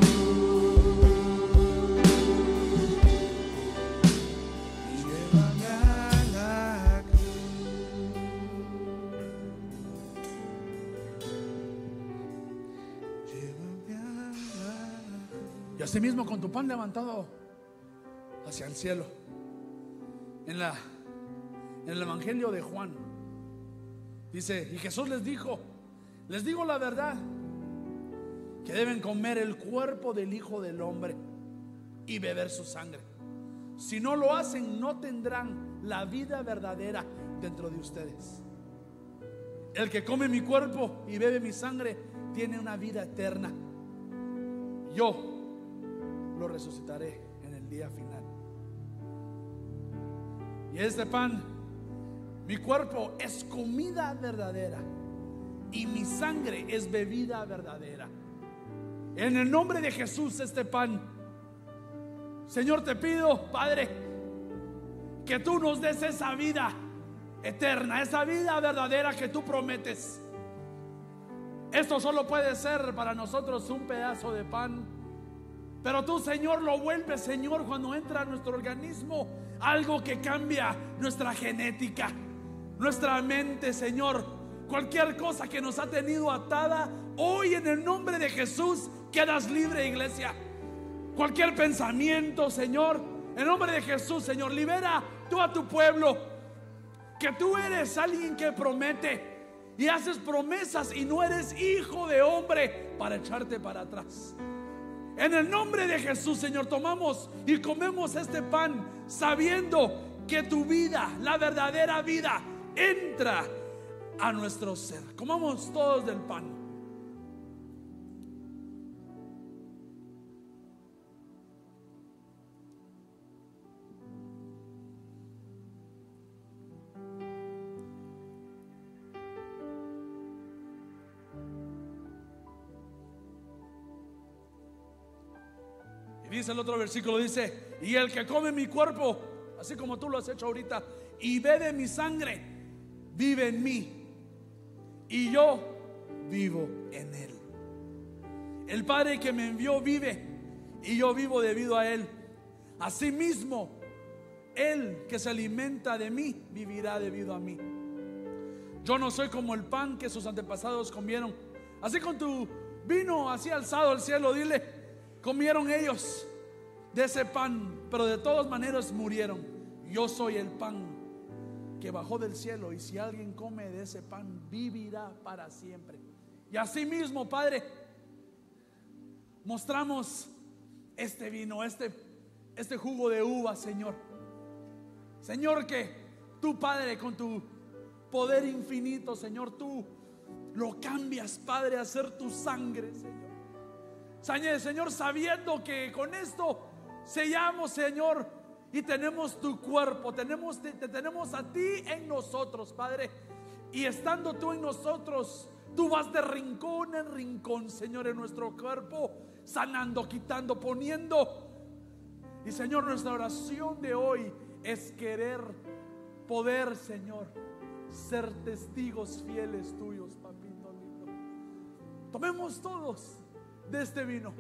Llévame a la cruz. Llévame a la cruz. Y asimismo con tu pan levantado hacia el cielo. En la en el evangelio de Juan dice, y Jesús les dijo, les digo la verdad, que deben comer el cuerpo del Hijo del Hombre y beber su sangre. Si no lo hacen, no tendrán la vida verdadera dentro de ustedes. El que come mi cuerpo y bebe mi sangre tiene una vida eterna. Yo lo resucitaré en el día final. Y este pan, mi cuerpo es comida verdadera y mi sangre es bebida verdadera. En el nombre de Jesús, este pan Señor, te pido, Padre, que tú nos des esa vida eterna, esa vida verdadera que tú prometes. Esto solo puede ser para nosotros un pedazo de pan. Pero tú, Señor, lo vuelves, Señor, cuando entra a nuestro organismo algo que cambia nuestra genética, nuestra mente, Señor. Cualquier cosa que nos ha tenido atada, hoy en el nombre de Jesús quedas libre, iglesia. Cualquier pensamiento, Señor, en nombre de Jesús, Señor, libera tú a tu pueblo. Que tú eres alguien que promete y haces promesas y no eres hijo de hombre para echarte para atrás. En el nombre de Jesús, Señor, tomamos y comemos este pan sabiendo que tu vida, la verdadera vida, entra a nuestro ser. Comamos todos del pan. dice el otro versículo, dice, y el que come mi cuerpo, así como tú lo has hecho ahorita, y bebe mi sangre, vive en mí, y yo vivo en él. El Padre que me envió vive, y yo vivo debido a él. Asimismo, él que se alimenta de mí, vivirá debido a mí. Yo no soy como el pan que sus antepasados comieron. Así con tu vino así alzado al cielo, dile, comieron ellos de ese pan, pero de todas maneras murieron. Yo soy el pan que bajó del cielo y si alguien come de ese pan, vivirá para siempre. Y así mismo, Padre, mostramos este vino, este, este jugo de uva, Señor. Señor, que tú, Padre, con tu poder infinito, Señor, tú lo cambias, Padre, a ser tu sangre, Señor. Señor, sabiendo que con esto sellamos, Señor, y tenemos tu cuerpo, tenemos, te, tenemos a ti en nosotros, Padre. Y estando tú en nosotros, tú vas de rincón en rincón, Señor, en nuestro cuerpo, sanando, quitando, poniendo. Y Señor, nuestra oración de hoy es querer poder, Señor, ser testigos fieles tuyos, papito lindo. Tomemos todos de este vino.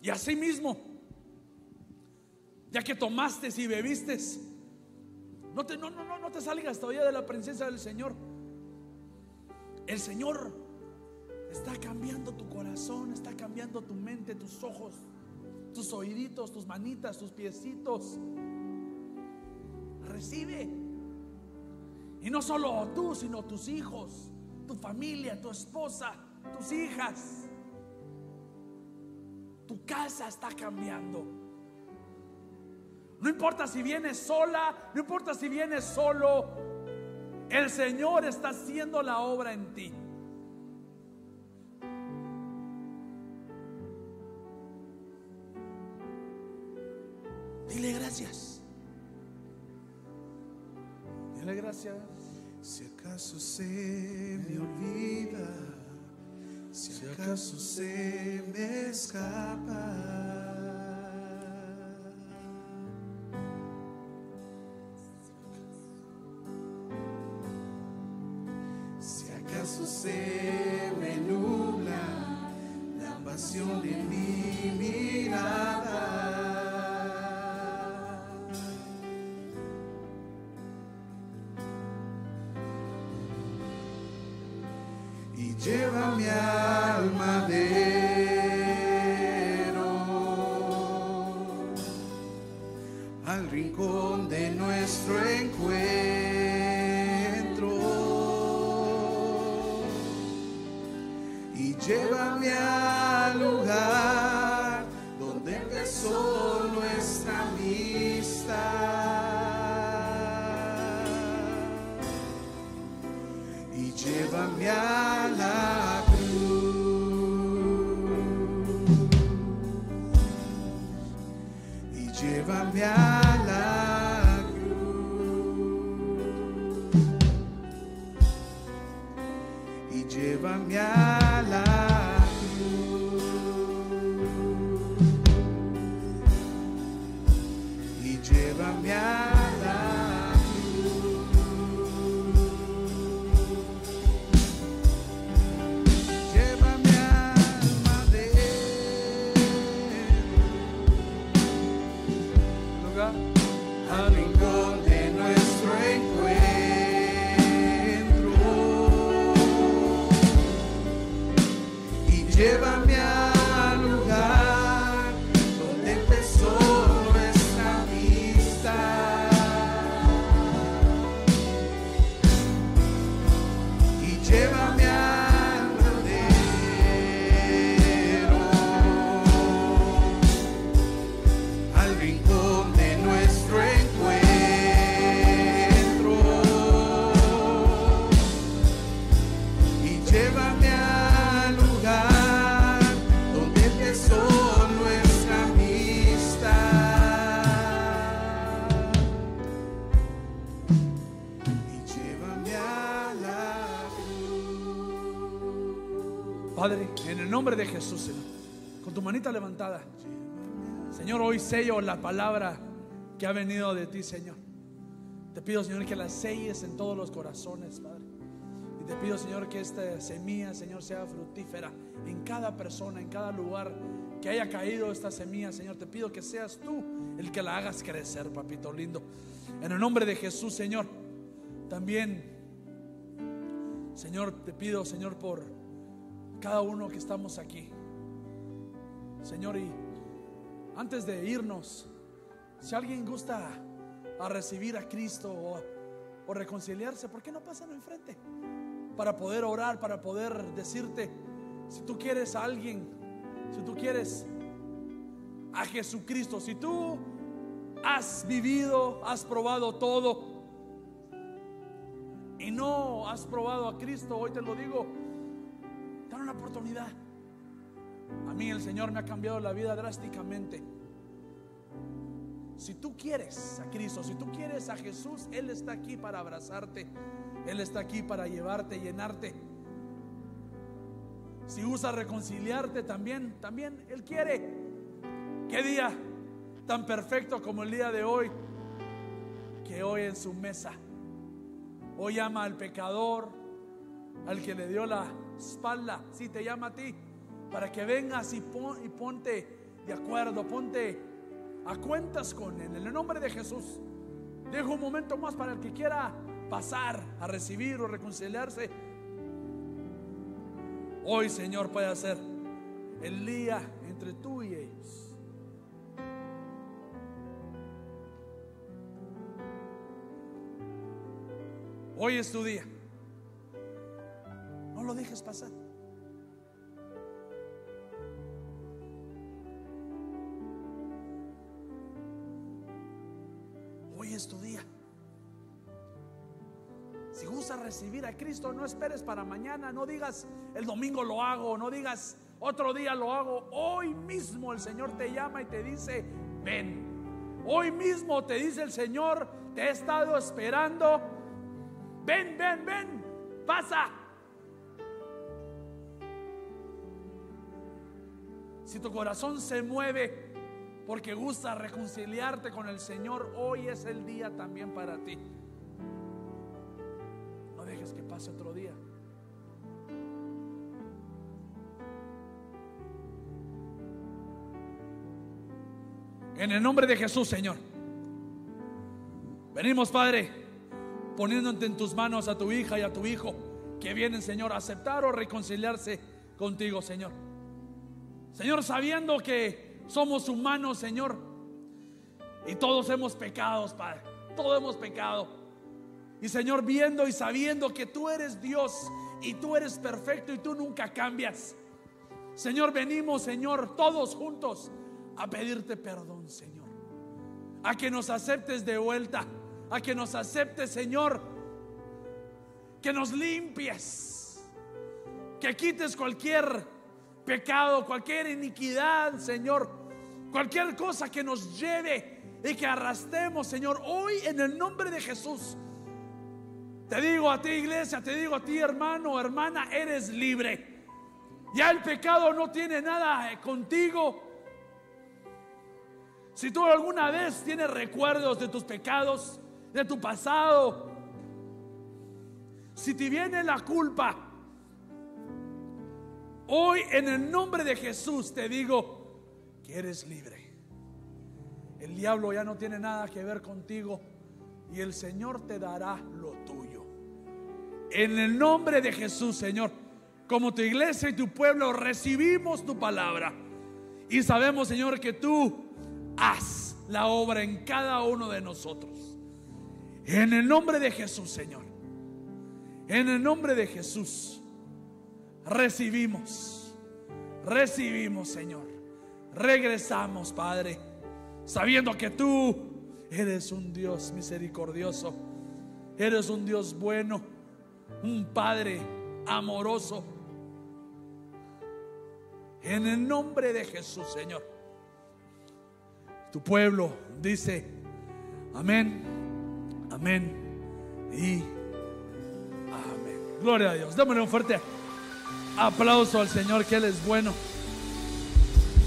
Y así mismo, ya que tomaste y bebiste, no te, no, no, no te salgas todavía de la presencia del Señor. El Señor está cambiando tu corazón, está cambiando tu mente, tus ojos, tus oíditos, tus manitas, tus piecitos. Recibe. Y no solo tú, sino tus hijos, tu familia, tu esposa, tus hijas. Tu casa está cambiando. No importa si vienes sola, no importa si vienes solo. El Señor está haciendo la obra en ti. Dile gracias. Dile gracias. Si acaso olvida si acaso se me escapa. cambiar. Nombre de Jesús, Señor, con tu manita levantada, Señor, hoy sello la palabra que ha venido de ti, Señor. Te pido, Señor, que la selles en todos los corazones, Padre. Y te pido, Señor, que esta semilla, Señor, sea fructífera en cada persona, en cada lugar que haya caído esta semilla, Señor. Te pido que seas tú el que la hagas crecer, papito lindo. En el nombre de Jesús, Señor. También, Señor, te pido, Señor, por cada uno que estamos aquí. Señor, y antes de irnos, si alguien gusta a recibir a Cristo o, o reconciliarse, ¿por qué no pasan enfrente? Para poder orar, para poder decirte, si tú quieres a alguien, si tú quieres a Jesucristo, si tú has vivido, has probado todo y no has probado a Cristo, hoy te lo digo, oportunidad. A mí el Señor me ha cambiado la vida drásticamente. Si tú quieres a Cristo, si tú quieres a Jesús, Él está aquí para abrazarte. Él está aquí para llevarte, llenarte. Si usa reconciliarte también, también Él quiere. Qué día tan perfecto como el día de hoy, que hoy en su mesa, hoy llama al pecador, al que le dio la espalda, si te llama a ti, para que vengas y, pon- y ponte de acuerdo, ponte a cuentas con Él. En el nombre de Jesús, dejo un momento más para el que quiera pasar a recibir o reconciliarse. Hoy, Señor, puede ser el día entre tú y ellos. Hoy es tu día. Lo dejes pasar. Hoy es tu día. Si gustas recibir a Cristo, no esperes para mañana, no digas el domingo lo hago, no digas otro día lo hago. Hoy mismo el Señor te llama y te dice, ven. Hoy mismo te dice el Señor, te he estado esperando. Ven, ven, ven, pasa. Si tu corazón se mueve porque gusta reconciliarte con el Señor, hoy es el día también para ti. No dejes que pase otro día. En el nombre de Jesús, Señor. Venimos, Padre, poniéndote en tus manos a tu hija y a tu hijo que vienen, Señor, a aceptar o reconciliarse contigo, Señor. Señor, sabiendo que somos humanos, Señor, y todos hemos pecado, Padre. Todos hemos pecado. Y Señor, viendo y sabiendo que tú eres Dios y tú eres perfecto y tú nunca cambias. Señor, venimos, Señor, todos juntos a pedirte perdón, Señor. A que nos aceptes de vuelta. A que nos aceptes, Señor. Que nos limpies. Que quites cualquier pecado, cualquier iniquidad, Señor. Cualquier cosa que nos lleve y que arrastremos, Señor. Hoy en el nombre de Jesús. Te digo a ti, iglesia, te digo a ti, hermano, hermana, eres libre. Ya el pecado no tiene nada eh, contigo. Si tú alguna vez tienes recuerdos de tus pecados, de tu pasado, si te viene la culpa, hoy en el nombre de Jesús te digo que eres libre. El diablo ya no tiene nada que ver contigo y el Señor te dará lo tuyo. En el nombre de Jesús, Señor, como tu iglesia y tu pueblo recibimos tu palabra. Y sabemos, Señor, que tú haz la obra en cada uno de nosotros. En el nombre de Jesús, Señor. En el nombre de Jesús. Recibimos. Recibimos, Señor. Regresamos, Padre. Sabiendo que tú eres un Dios misericordioso. Eres un Dios bueno. Un Padre amoroso. En el nombre de Jesús, Señor. Tu pueblo dice, amén, amén y amén. Gloria a Dios. Démosle un fuerte aplauso al Señor, que Él es bueno.